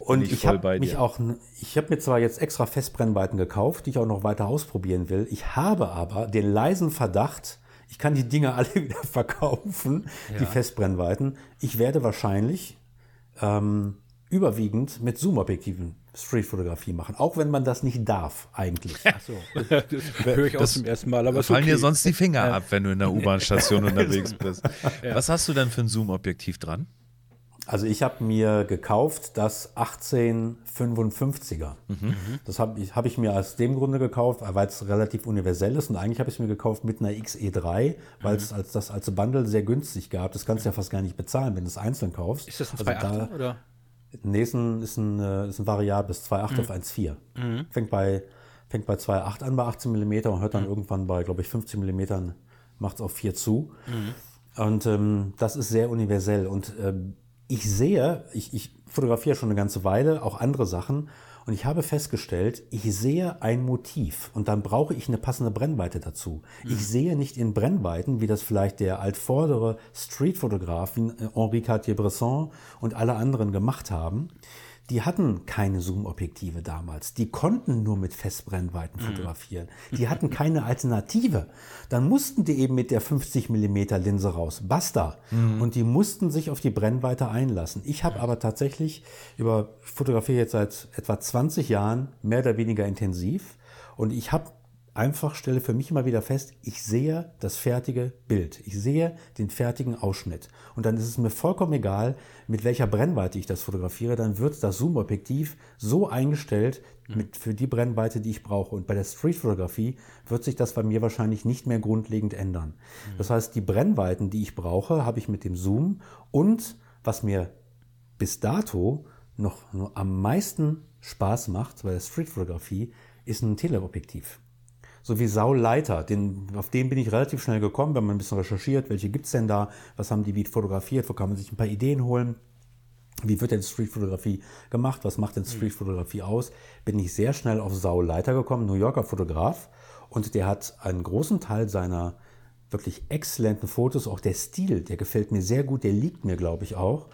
Und ich, ich habe mich auch, ich habe mir zwar jetzt extra Festbrennweiten gekauft, die ich auch noch weiter ausprobieren will. Ich habe aber den leisen Verdacht, ich kann die Dinge [laughs] alle wieder verkaufen, ja. die Festbrennweiten. Ich werde wahrscheinlich ähm, überwiegend mit Zoom-Objektiven Streetfotografie machen, auch wenn man das nicht darf eigentlich. Ach so, [laughs] das höre ich auch zum ersten Mal. Aber fallen okay. dir sonst die Finger ab, wenn du in der [laughs] U-Bahn-Station unterwegs bist. Ja. Was hast du denn für ein Zoom-Objektiv dran? Also ich habe mir gekauft das 1855er. Mhm. Das habe ich, hab ich mir aus dem Grunde gekauft, weil es relativ universell ist. Und eigentlich habe ich es mir gekauft mit einer XE3, weil mhm. es als, das als Bundle sehr günstig gab. Das kannst du ja fast gar nicht bezahlen, wenn du es einzeln kaufst. Ist das ein 2.8 also oder? Nee, ist ein, ist ein, äh, ist ein variables 2.8 mhm. auf 1.4. Mhm. Fängt bei, fängt bei 2.8 an bei 18 mm und hört dann mhm. irgendwann bei, glaube ich, 15 mm macht es auf 4 zu. Mhm. Und ähm, das ist sehr universell. Und ähm, ich sehe, ich, ich fotografiere schon eine ganze Weile, auch andere Sachen, und ich habe festgestellt, ich sehe ein Motiv und dann brauche ich eine passende Brennweite dazu. Mhm. Ich sehe nicht in Brennweiten, wie das vielleicht der altvordere Streetfotograf wie Henri Cartier-Bresson und alle anderen gemacht haben die hatten keine Zoom-Objektive damals. Die konnten nur mit Festbrennweiten mhm. fotografieren. Die hatten keine Alternative. Dann mussten die eben mit der 50 mm Linse raus. Basta. Mhm. Und die mussten sich auf die Brennweite einlassen. Ich habe aber tatsächlich über, ich fotografiere jetzt seit etwa 20 Jahren mehr oder weniger intensiv. Und ich habe einfach stelle für mich immer wieder fest, ich sehe das fertige Bild. Ich sehe den fertigen Ausschnitt. Und dann ist es mir vollkommen egal, mit welcher Brennweite ich das fotografiere. Dann wird das Zoom-Objektiv so eingestellt mit, für die Brennweite, die ich brauche. Und bei der Street-Fotografie wird sich das bei mir wahrscheinlich nicht mehr grundlegend ändern. Das heißt, die Brennweiten, die ich brauche, habe ich mit dem Zoom. Und was mir bis dato noch am meisten Spaß macht bei der Street-Fotografie, ist ein Teleobjektiv sowie Saul Leiter. Den, auf den bin ich relativ schnell gekommen, wenn man ein bisschen recherchiert, welche gibt es denn da, was haben die wie fotografiert, wo kann man sich ein paar Ideen holen. Wie wird denn Streetfotografie gemacht? Was macht denn mhm. Streetfotografie aus? Bin ich sehr schnell auf Saul Leiter gekommen, New Yorker Fotograf. Und der hat einen großen Teil seiner wirklich exzellenten Fotos, auch der Stil, der gefällt mir sehr gut, der liegt mir, glaube ich, auch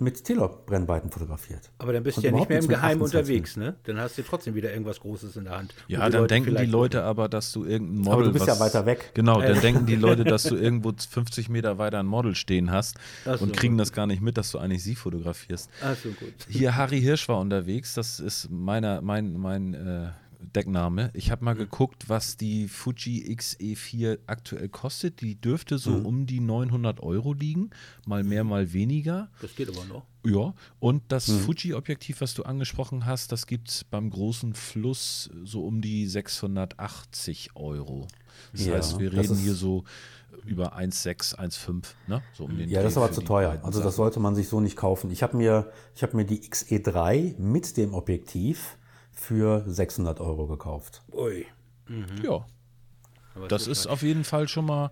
mit Telebrennweiten fotografiert. Aber dann bist du ja nicht mehr im Geheimen unterwegs, ne? Dann hast du trotzdem wieder irgendwas Großes in der Hand. Ja, dann Leute denken die Leute aber, dass du irgendein Model. Aber du bist was, ja weiter weg. Genau, dann denken die Leute, dass du [laughs] irgendwo 50 Meter weiter ein Model stehen hast so, und kriegen gut. das gar nicht mit, dass du eigentlich sie fotografierst. Ach so, gut. Hier Harry Hirsch war unterwegs, das ist meiner, mein, mein äh, Deckname. Ich habe mal mhm. geguckt, was die Fuji XE4 aktuell kostet. Die dürfte so mhm. um die 900 Euro liegen, mal mehr, mal weniger. Das geht aber noch. Ja, und das mhm. Fuji-Objektiv, was du angesprochen hast, das gibt es beim großen Fluss so um die 680 Euro. Das ja, heißt, wir reden hier so über 1,6, 1,5, ne? So um ja, das ist aber zu teuer. Also das sollte man sich so nicht kaufen. Ich habe mir, hab mir die XE3 mit dem Objektiv für 600 Euro gekauft. Ui. Mhm. Ja. Aber das ist auf jeden Fall schon mal.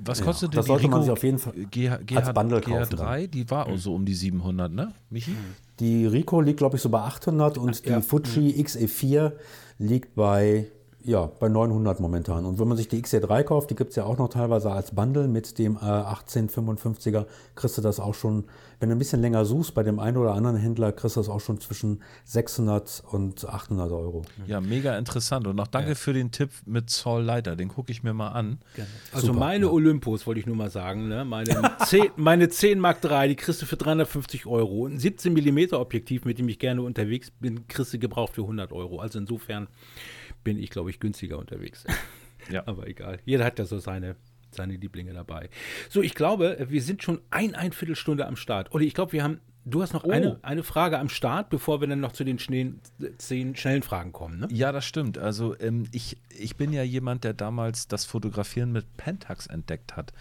Was kostet ja, das sollte man sich auf jeden Fall GH, GH, als Bundle kaufen. GH3, die war auch so um die 700, ne, Michi? Die Rico liegt, glaube ich, so bei 800 und Ach, die ja. Fuji mhm. XE4 liegt bei ja, bei 900 momentan. Und wenn man sich die XC3 kauft, die gibt es ja auch noch teilweise als Bundle mit dem äh, 1855er, kriegst du das auch schon, wenn du ein bisschen länger suchst, bei dem einen oder anderen Händler kriegst du das auch schon zwischen 600 und 800 Euro. Ja, mega interessant. Und noch danke ja. für den Tipp mit Saul Leiter, den gucke ich mir mal an. Gerne. Also Super, meine ja. Olympus, wollte ich nur mal sagen, ne? meine, [laughs] 10, meine 10 Mark III, die kriegst du für 350 Euro. Ein 17 mm Objektiv, mit dem ich gerne unterwegs bin, kriegst du gebraucht für 100 Euro. Also insofern bin ich, glaube ich, günstiger unterwegs. [laughs] ja. Aber egal. Jeder hat ja so seine, seine Lieblinge dabei. So, ich glaube, wir sind schon ein, ein Viertelstunde am Start. Olli, ich glaube, wir haben, du hast noch oh. eine, eine Frage am Start, bevor wir dann noch zu den schnellen, zehn schnellen Fragen kommen. Ne? Ja, das stimmt. Also ähm, ich, ich bin ja jemand, der damals das Fotografieren mit Pentax entdeckt hat.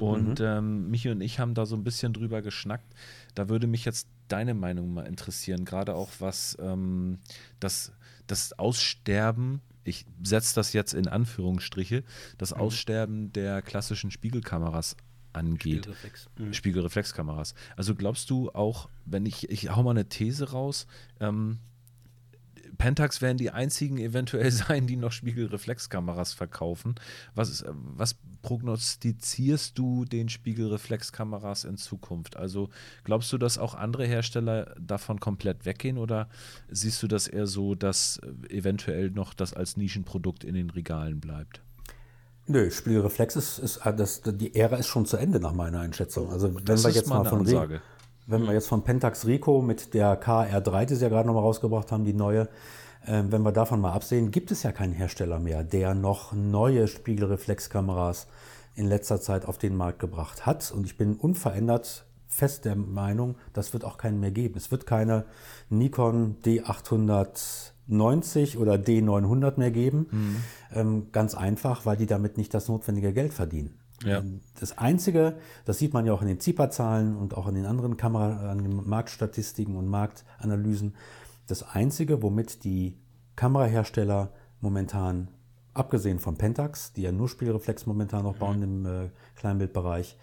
Und mhm. ähm, Michi und ich haben da so ein bisschen drüber geschnackt. Da würde mich jetzt deine Meinung mal interessieren, gerade auch was ähm, das das Aussterben, ich setze das jetzt in Anführungsstriche, das mhm. Aussterben der klassischen Spiegelkameras angeht. Spiegelreflex. Mhm. Spiegelreflexkameras. Also glaubst du auch, wenn ich, ich hau mal eine These raus, ähm, Pentax werden die einzigen eventuell [laughs] sein, die noch Spiegelreflexkameras verkaufen. Was, was prognostizierst du den Spiegelreflexkameras in Zukunft? Also glaubst du, dass auch andere Hersteller davon komplett weggehen oder siehst du das eher so, dass eventuell noch das als Nischenprodukt in den Regalen bleibt? Nö, Spiegelreflex ist, ist das, die Ära ist schon zu Ende nach meiner Einschätzung. Also wenn das wir jetzt mal von Ansage. Wenn wir jetzt von Pentax Rico mit der KR3, die sie ja gerade nochmal rausgebracht haben, die neue, äh, wenn wir davon mal absehen, gibt es ja keinen Hersteller mehr, der noch neue Spiegelreflexkameras in letzter Zeit auf den Markt gebracht hat. Und ich bin unverändert fest der Meinung, das wird auch keinen mehr geben. Es wird keine Nikon D890 oder D900 mehr geben. Mhm. Ähm, ganz einfach, weil die damit nicht das notwendige Geld verdienen. Ja. Ähm, das Einzige, das sieht man ja auch in den ZIPA-Zahlen und auch in den anderen Kamera, an den Marktstatistiken und Marktanalysen, das Einzige, womit die Kamerahersteller momentan, abgesehen von Pentax, die ja nur Spielreflex momentan noch bauen mhm. im äh, Kleinbildbereich,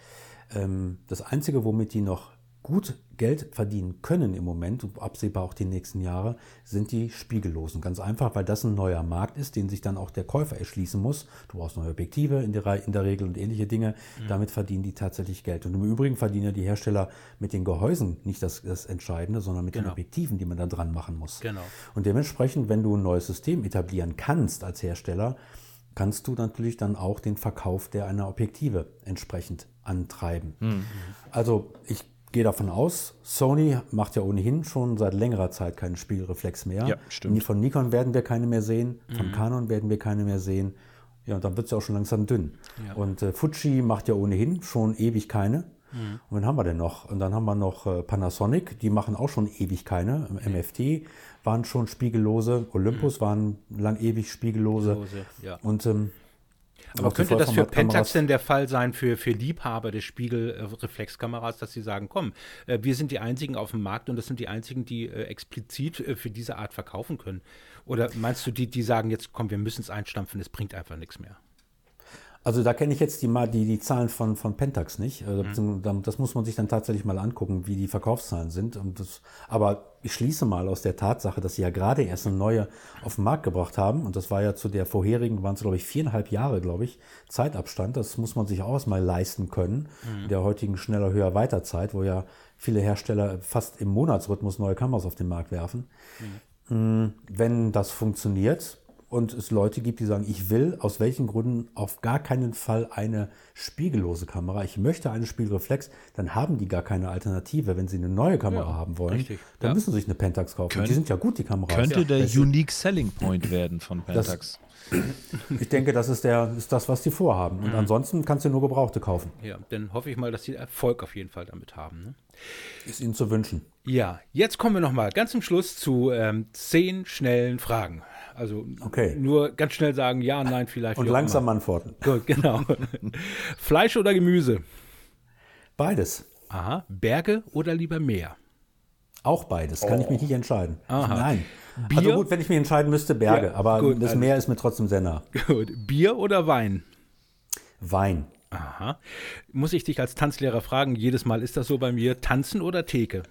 ähm, das Einzige, womit die noch gut Geld verdienen können im Moment und absehbar auch die nächsten Jahre, sind die Spiegellosen. Ganz einfach, weil das ein neuer Markt ist, den sich dann auch der Käufer erschließen muss. Du brauchst neue Objektive in der, in der Regel und ähnliche Dinge. Mhm. Damit verdienen die tatsächlich Geld. Und im Übrigen verdienen ja die Hersteller mit den Gehäusen nicht das, das Entscheidende, sondern mit genau. den Objektiven, die man da dran machen muss. Genau. Und dementsprechend, wenn du ein neues System etablieren kannst als Hersteller, kannst du natürlich dann auch den Verkauf der einer Objektive entsprechend antreiben. Mhm. Also ich gehe davon aus, Sony macht ja ohnehin schon seit längerer Zeit keinen Spiegelreflex mehr. Ja, stimmt. Von Nikon werden wir keine mehr sehen, von mhm. Canon werden wir keine mehr sehen. Ja, und dann wird es ja auch schon langsam dünn. Ja. Und äh, Fuji macht ja ohnehin schon ewig keine. Mhm. Und wen haben wir denn noch? Und dann haben wir noch äh, Panasonic, die machen auch schon ewig keine. Mhm. MFT waren schon spiegellose, Olympus mhm. waren lang ewig spiegellose. Spiegellose ja. Und ähm, aber könnte das für Pentax denn der Fall sein, für, für Liebhaber des Spiegelreflexkameras, dass sie sagen, komm, äh, wir sind die Einzigen auf dem Markt und das sind die Einzigen, die äh, explizit äh, für diese Art verkaufen können? Oder meinst du, die, die sagen jetzt, komm, wir müssen es einstampfen, es bringt einfach nichts mehr? Also da kenne ich jetzt die, die, die Zahlen von, von Pentax nicht. Also mhm. Das muss man sich dann tatsächlich mal angucken, wie die Verkaufszahlen sind. Und das, aber ich schließe mal aus der Tatsache, dass sie ja gerade erst eine neue auf den Markt gebracht haben. Und das war ja zu der vorherigen, waren es glaube ich viereinhalb Jahre, glaube ich, Zeitabstand. Das muss man sich auch erstmal leisten können. Mhm. In der heutigen schneller, höher, weiter Zeit, wo ja viele Hersteller fast im Monatsrhythmus neue Kameras auf den Markt werfen. Mhm. Wenn das funktioniert und es Leute gibt, die sagen, ich will aus welchen Gründen auf gar keinen Fall eine spiegellose Kamera, ich möchte eine Spiegelreflex, dann haben die gar keine Alternative. Wenn sie eine neue Kamera Ja, haben wollen, richtig. dann Ja. müssen sie sich eine Pentax kaufen. Könnt- die sind ja gut, die Kameras. Könnte der Es- Unique Selling Point werden von Pentax. Ich denke, das ist, der, ist das, was die vorhaben. Mhm. Und ansonsten kannst du nur Gebrauchte kaufen. Ja, dann hoffe ich mal, dass die Erfolg auf jeden Fall damit haben. Ne? Ist ihnen zu wünschen. Ja, jetzt kommen wir noch mal ganz zum Schluss zu ähm, zehn schnellen Fragen. Also Okay. nur ganz schnell sagen, ja, nein, vielleicht. Und langsam antworten. [laughs] Gut, genau. Fleisch oder Gemüse? Beides. Aha. Berge oder lieber Meer? Auch beides. Kann ich mich nicht entscheiden. Aha. Nein. Bier? Also gut, wenn ich mich entscheiden müsste, Berge. Ja, aber gut, das also- Meer ist mir trotzdem sehr nah. Gut. Bier oder Wein? Wein. Aha. Muss ich dich als Tanzlehrer fragen, jedes Mal ist das so bei mir, tanzen oder Theke?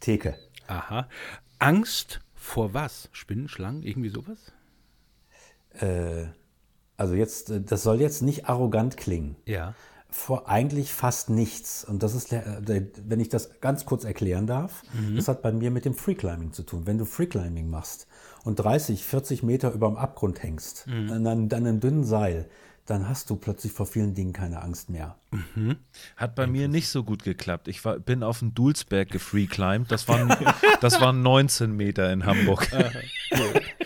Theke. Aha. Angst vor was? Spinnen, Schlangen, irgendwie sowas? Äh, also jetzt, äh, das soll jetzt nicht arrogant klingen. Ja. Vor eigentlich fast nichts. Und das ist, der- wenn ich das ganz kurz erklären darf, das hat bei mir mit dem Freeclimbing zu tun. Wenn du Freeclimbing machst und 30, 40 Meter über dem Abgrund hängst, an, einem- an einem dünnen Seil, dann hast du plötzlich vor vielen Dingen keine Angst mehr. Hat bei mir nicht so gut geklappt. Ich war, bin auf den Dulsberg gefreeclimbed. Das waren, [laughs] das waren 19 Meter in Hamburg. [laughs]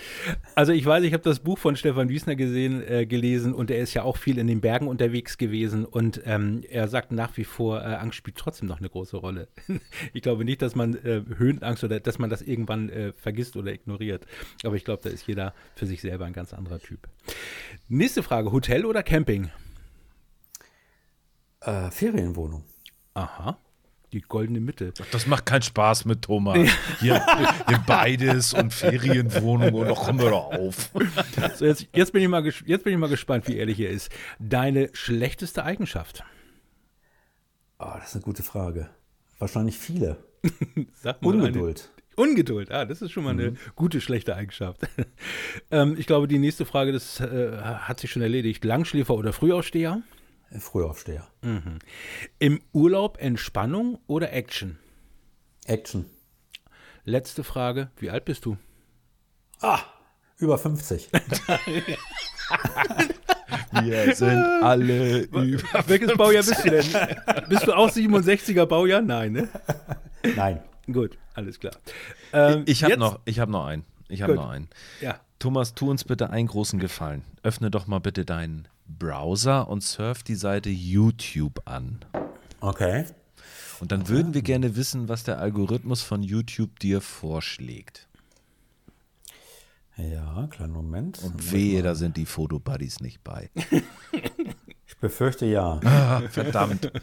Also ich weiß, ich habe das Buch von Stefan Wiesner gesehen, äh, gelesen und er ist ja auch viel in den Bergen unterwegs gewesen und ähm, er sagt nach wie vor, äh, Angst spielt trotzdem noch eine große Rolle. [laughs] ich glaube nicht, dass man äh, Höhenangst oder dass man das irgendwann äh, vergisst oder ignoriert. Aber ich glaube, da ist jeder für sich selber ein ganz anderer Typ. Nächste Frage, Hotel oder Camping? Äh, Ferienwohnung. Aha, die goldene Mitte. Das macht keinen Spaß mit Thomas. Hier, hier beides und Ferienwohnung und noch komm wir doch auf. So, jetzt, jetzt, bin ich mal jetzt bin ich mal gespannt, wie ehrlich er ist. Deine schlechteste Eigenschaft? Ah, das ist eine gute Frage. Wahrscheinlich viele. [laughs] Sag mal eine. Ungeduld. Ungeduld, ah, das ist schon mal eine gute, schlechte Eigenschaft. [laughs] ähm, ich glaube, die nächste Frage, das äh, hat sich schon erledigt. Langschläfer oder Frühaufsteher? Frühaufsteher. Im Urlaub Entspannung oder Action? Action. Letzte Frage, wie alt bist du? Ah, über 50. [laughs] Wir sind alle über. [laughs] Welches Baujahr bist du denn? bist du auch 67er Baujahr? Nein, ne? Nein. Gut, alles klar. Ähm, Ich habe noch, ich hab noch einen. Ich habe noch einen. Ja, Thomas, tu uns bitte einen großen Gefallen. Öffne doch mal bitte deinen Browser und surf die Seite YouTube an. Okay. Und dann würden wir gerne wissen, was der Algorithmus von YouTube dir vorschlägt. Ja, kleinen Moment. Und wehe, da sind die Fotobuddies nicht bei. Ich befürchte ja. Ah, [laughs] verdammt. [laughs]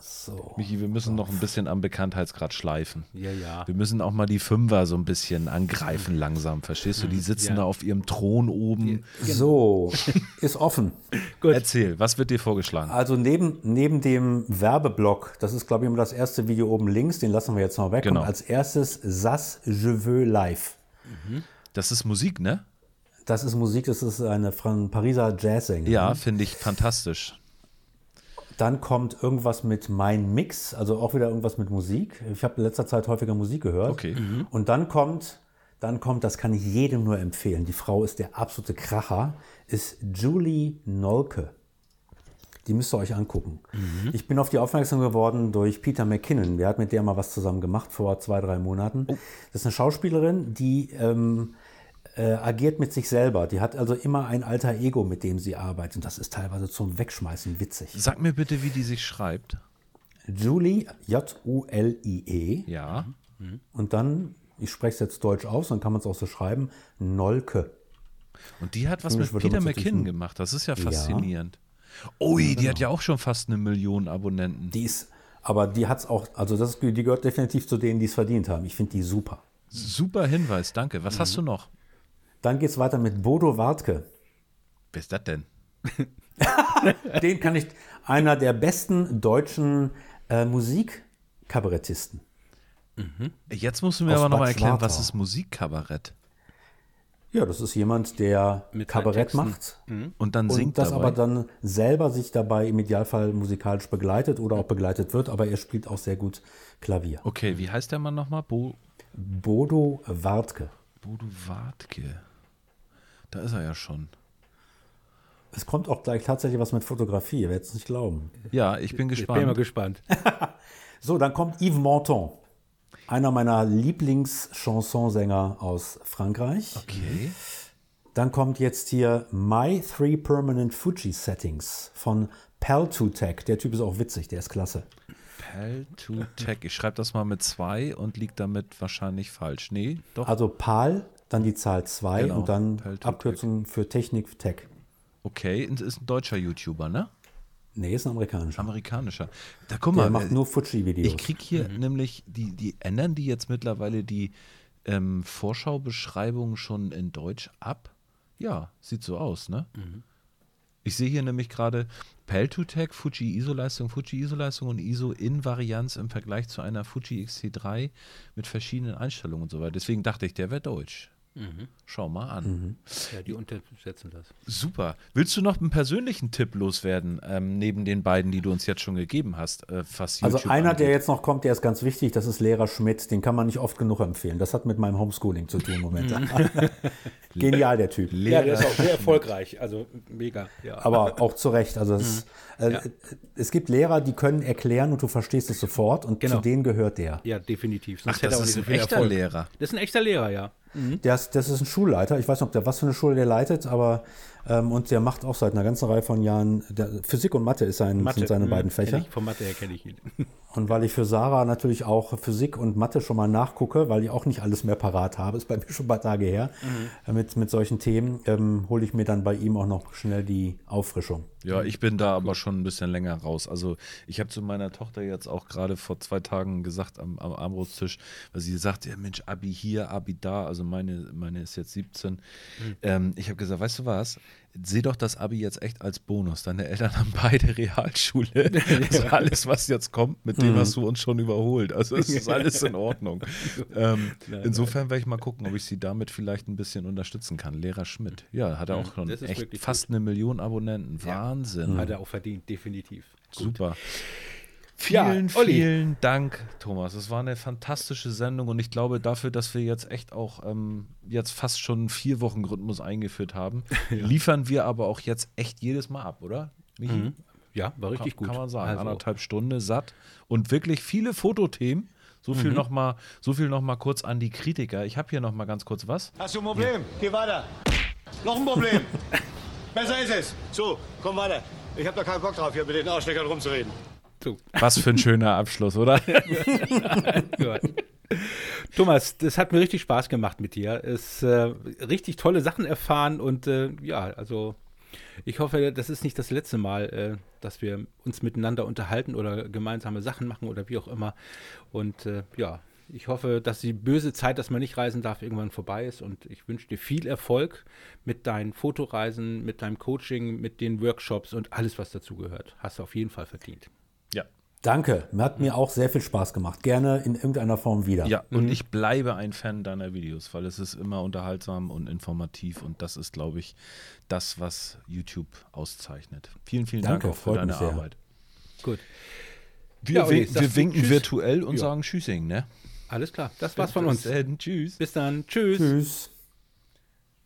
So. Michi, wir müssen noch ein bisschen am Bekanntheitsgrad schleifen. ja, ja. Wir müssen auch mal die Fünfer so ein bisschen angreifen langsam. Verstehst du? Die sitzen Ja. da auf ihrem Thron oben. So, ist offen. [laughs] Erzähl, was wird dir vorgeschlagen? Also neben, neben dem Werbeblock, das ist glaube ich immer das erste Video oben links, den lassen wir jetzt noch weg. Genau. Und als erstes Sas Je veux live. Das ist Musik, ne? Das ist Musik, das ist eine von Pariser Jazzsängerin. Ja, finde ich fantastisch. Dann kommt irgendwas mit Mein Mix, also auch wieder irgendwas mit Musik. Ich habe in letzter Zeit häufiger Musik gehört. Okay. Und dann kommt, dann kommt, das kann ich jedem nur empfehlen. Die Frau ist der absolute Kracher, ist Julie Nolke. Die müsst ihr euch angucken. Ich bin auf die aufmerksam geworden durch Peter McKinnon. Der hat mit der mal was zusammen gemacht vor zwei, drei Monaten. Das ist eine Schauspielerin, die ähm, äh, agiert mit sich selber. Die hat also immer ein alter Ego, mit dem sie arbeitet. Und das ist teilweise zum Wegschmeißen witzig. Sag mir bitte, wie die sich schreibt. Julie, J-U-L-I-E. Ja. Und dann, ich spreche es jetzt deutsch aus, dann kann man es auch so schreiben, Nolke. Und die hat was Englisch mit Peter McKinnon gemacht. Das ist ja faszinierend. Ui, die hat ja auch schon fast eine Million Abonnenten. Die ist, aber die hat es auch, also das, die gehört definitiv zu denen, die es verdient haben. Ich finde die super. Super Hinweis, danke. Was hast du noch? Dann geht es weiter mit Bodo Wartke. Wer ist das denn? [laughs] Den kann ich, einer der besten deutschen äh, Musikkabarettisten. Jetzt musst du mir Aus aber nochmal erklären, was ist Musikkabarett? Ja, das ist jemand, der Mit Kabarett macht Und dann und singt das dabei. aber dann selber sich dabei im Idealfall musikalisch begleitet oder auch begleitet wird, aber er spielt auch sehr gut Klavier. okay, wie heißt der Mann nochmal? Bo, Bodo Wartke. Bodo Wartke. Da ist er ja schon. Es kommt auch gleich tatsächlich was mit Fotografie, ihr werdet es nicht glauben. Ja, ich bin Ich bin mal gespannt. gespannt. [laughs] So, dann kommt Yves Montand, einer meiner Lieblingschansonsänger aus Frankreich. Okay. Dann kommt jetzt hier My Three Permanent Fuji Settings von Pal2Tech. Der Typ ist auch witzig, der ist klasse. Pal to Tech. Ich schreibe das mal mit zwei und liegt damit wahrscheinlich falsch. Nee, doch. Also PAL, dann die Zahl 2 Genau, und dann Pal2Tech. Abkürzung für Technik Tech. Okay, ist ein deutscher YouTuber, ne? Nee, ist ein amerikanischer. Amerikanischer. Da guck Der mal, macht äh, nur Fuji-Videos. ich krieg hier nämlich, die, die ändern die jetzt mittlerweile die ähm, Vorschaubeschreibung schon in Deutsch ab? Ja, sieht so aus, ne? Ich sehe hier nämlich gerade Pel2Tech, Fuji ISO-Leistung, Fuji ISO-Leistung und ISO-In-Varianz im Vergleich zu einer Fuji XT3 mit verschiedenen Einstellungen und so weiter. Deswegen dachte ich, der wäre deutsch. Schau mal an. Ja, die untersetzen das. Super. Willst du noch einen persönlichen Tipp loswerden, ähm, neben den beiden, die du uns jetzt schon gegeben hast? Äh, Also YouTube einer, der angeht? jetzt noch kommt, der ist ganz wichtig, das ist Lehrer Schmidt. Den kann man nicht oft genug empfehlen. Das hat mit meinem Homeschooling zu tun im Moment. [laughs] Genial, der Typ. Ja, der ist auch sehr erfolgreich. Also mega. Ja. Aber auch zu Recht. Also es, äh, Ja. es gibt Lehrer, die können erklären und du verstehst es sofort und Genau. zu denen gehört der. ja, definitiv. Sonst Ach, das auch ist nicht so ein viel echter Erfolg. Lehrer. Das ist ein echter Lehrer, ja. Der ist, das ist ein Schulleiter. Ich weiß nicht, ob der was für eine Schule der leitet, aber ähm, und der macht auch seit einer ganzen Reihe von Jahren der, Physik und Mathe, ist sein, sind seine mhm, beiden kenn Fächer. Ich, von Mathe her kenne ich ihn. Und weil ich für Sarah natürlich auch Physik und Mathe schon mal nachgucke, weil ich auch nicht alles mehr parat habe, [laughs] ist bei mir schon ein paar Tage her, äh, mit, mit solchen Themen, ähm, hole ich mir dann bei ihm auch noch schnell die Auffrischung. Ja, ich bin da aber schon ein bisschen länger raus. Also ich habe zu meiner Tochter jetzt auch gerade vor zwei Tagen gesagt am, am Armbrusttisch, weil sie sagt, ja Mensch, Abi hier, Abi da, also meine, meine ist jetzt 17. Ähm, ich habe gesagt, weißt du was, seh doch das Abi jetzt echt als Bonus. Deine Eltern haben beide Realschule. [laughs] Also alles, was jetzt kommt, mit dem hast du uns schon überholt. Also es ist [laughs] alles in Ordnung. Ähm, insofern werde ich mal gucken, ob ich sie damit vielleicht ein bisschen unterstützen kann. Lehrer Schmidt. Ja, hat er auch schon echt fast eine Million Abonnenten. Wahnsinn. Hat er auch verdient, definitiv. Super. Ja, Vielen, Olli. vielen Dank, Thomas. Es war eine fantastische Sendung und ich glaube dafür, dass wir jetzt echt auch ähm, jetzt fast schon einen vier Wochen Rhythmus eingeführt haben, [laughs] liefern wir aber auch jetzt echt jedes Mal ab, oder? Michi? Ja, war richtig kann, gut. Kann man sagen. Also, Anderthalb Stunden satt und wirklich viele Fotothemen. So viel noch mal, so viel noch mal kurz an die Kritiker. Ich habe hier noch mal ganz kurz was. Hast du ein Problem? Geh weiter. Noch ein Problem. [laughs] Besser ist es. So, komm weiter. Ich habe da keinen Bock drauf, hier mit den Arschleckern rumzureden. Was für ein schöner Abschluss, oder? [laughs] Thomas, das hat mir richtig Spaß gemacht mit dir. Es äh, richtig tolle Sachen erfahren und äh, ja, also ich hoffe, das ist nicht das letzte Mal, äh, dass wir uns miteinander unterhalten oder gemeinsame Sachen machen oder wie auch immer. Und äh, ja, ich hoffe, dass die böse Zeit, dass man nicht reisen darf, irgendwann vorbei ist. Und ich wünsche dir viel Erfolg mit deinen Fotoreisen, mit deinem Coaching, mit den Workshops und alles, was dazugehört. Hast du auf jeden Fall verdient. Ja. Danke, hat mir auch sehr viel Spaß gemacht. Gerne in irgendeiner Form wieder. Ja, und ich bleibe ein Fan deiner Videos, weil es ist immer unterhaltsam und informativ und das ist, glaube ich, das, was YouTube auszeichnet. Vielen, vielen Danke, Dank auch für deine. Arbeit. Gut. Wir, Ja, wir du winken Tschüss? virtuell und Ja. sagen Tschüssing, ne? Alles klar. Das war's von uns. Bis dann. Tschüss. Bis dann. Tschüss. Tschüss.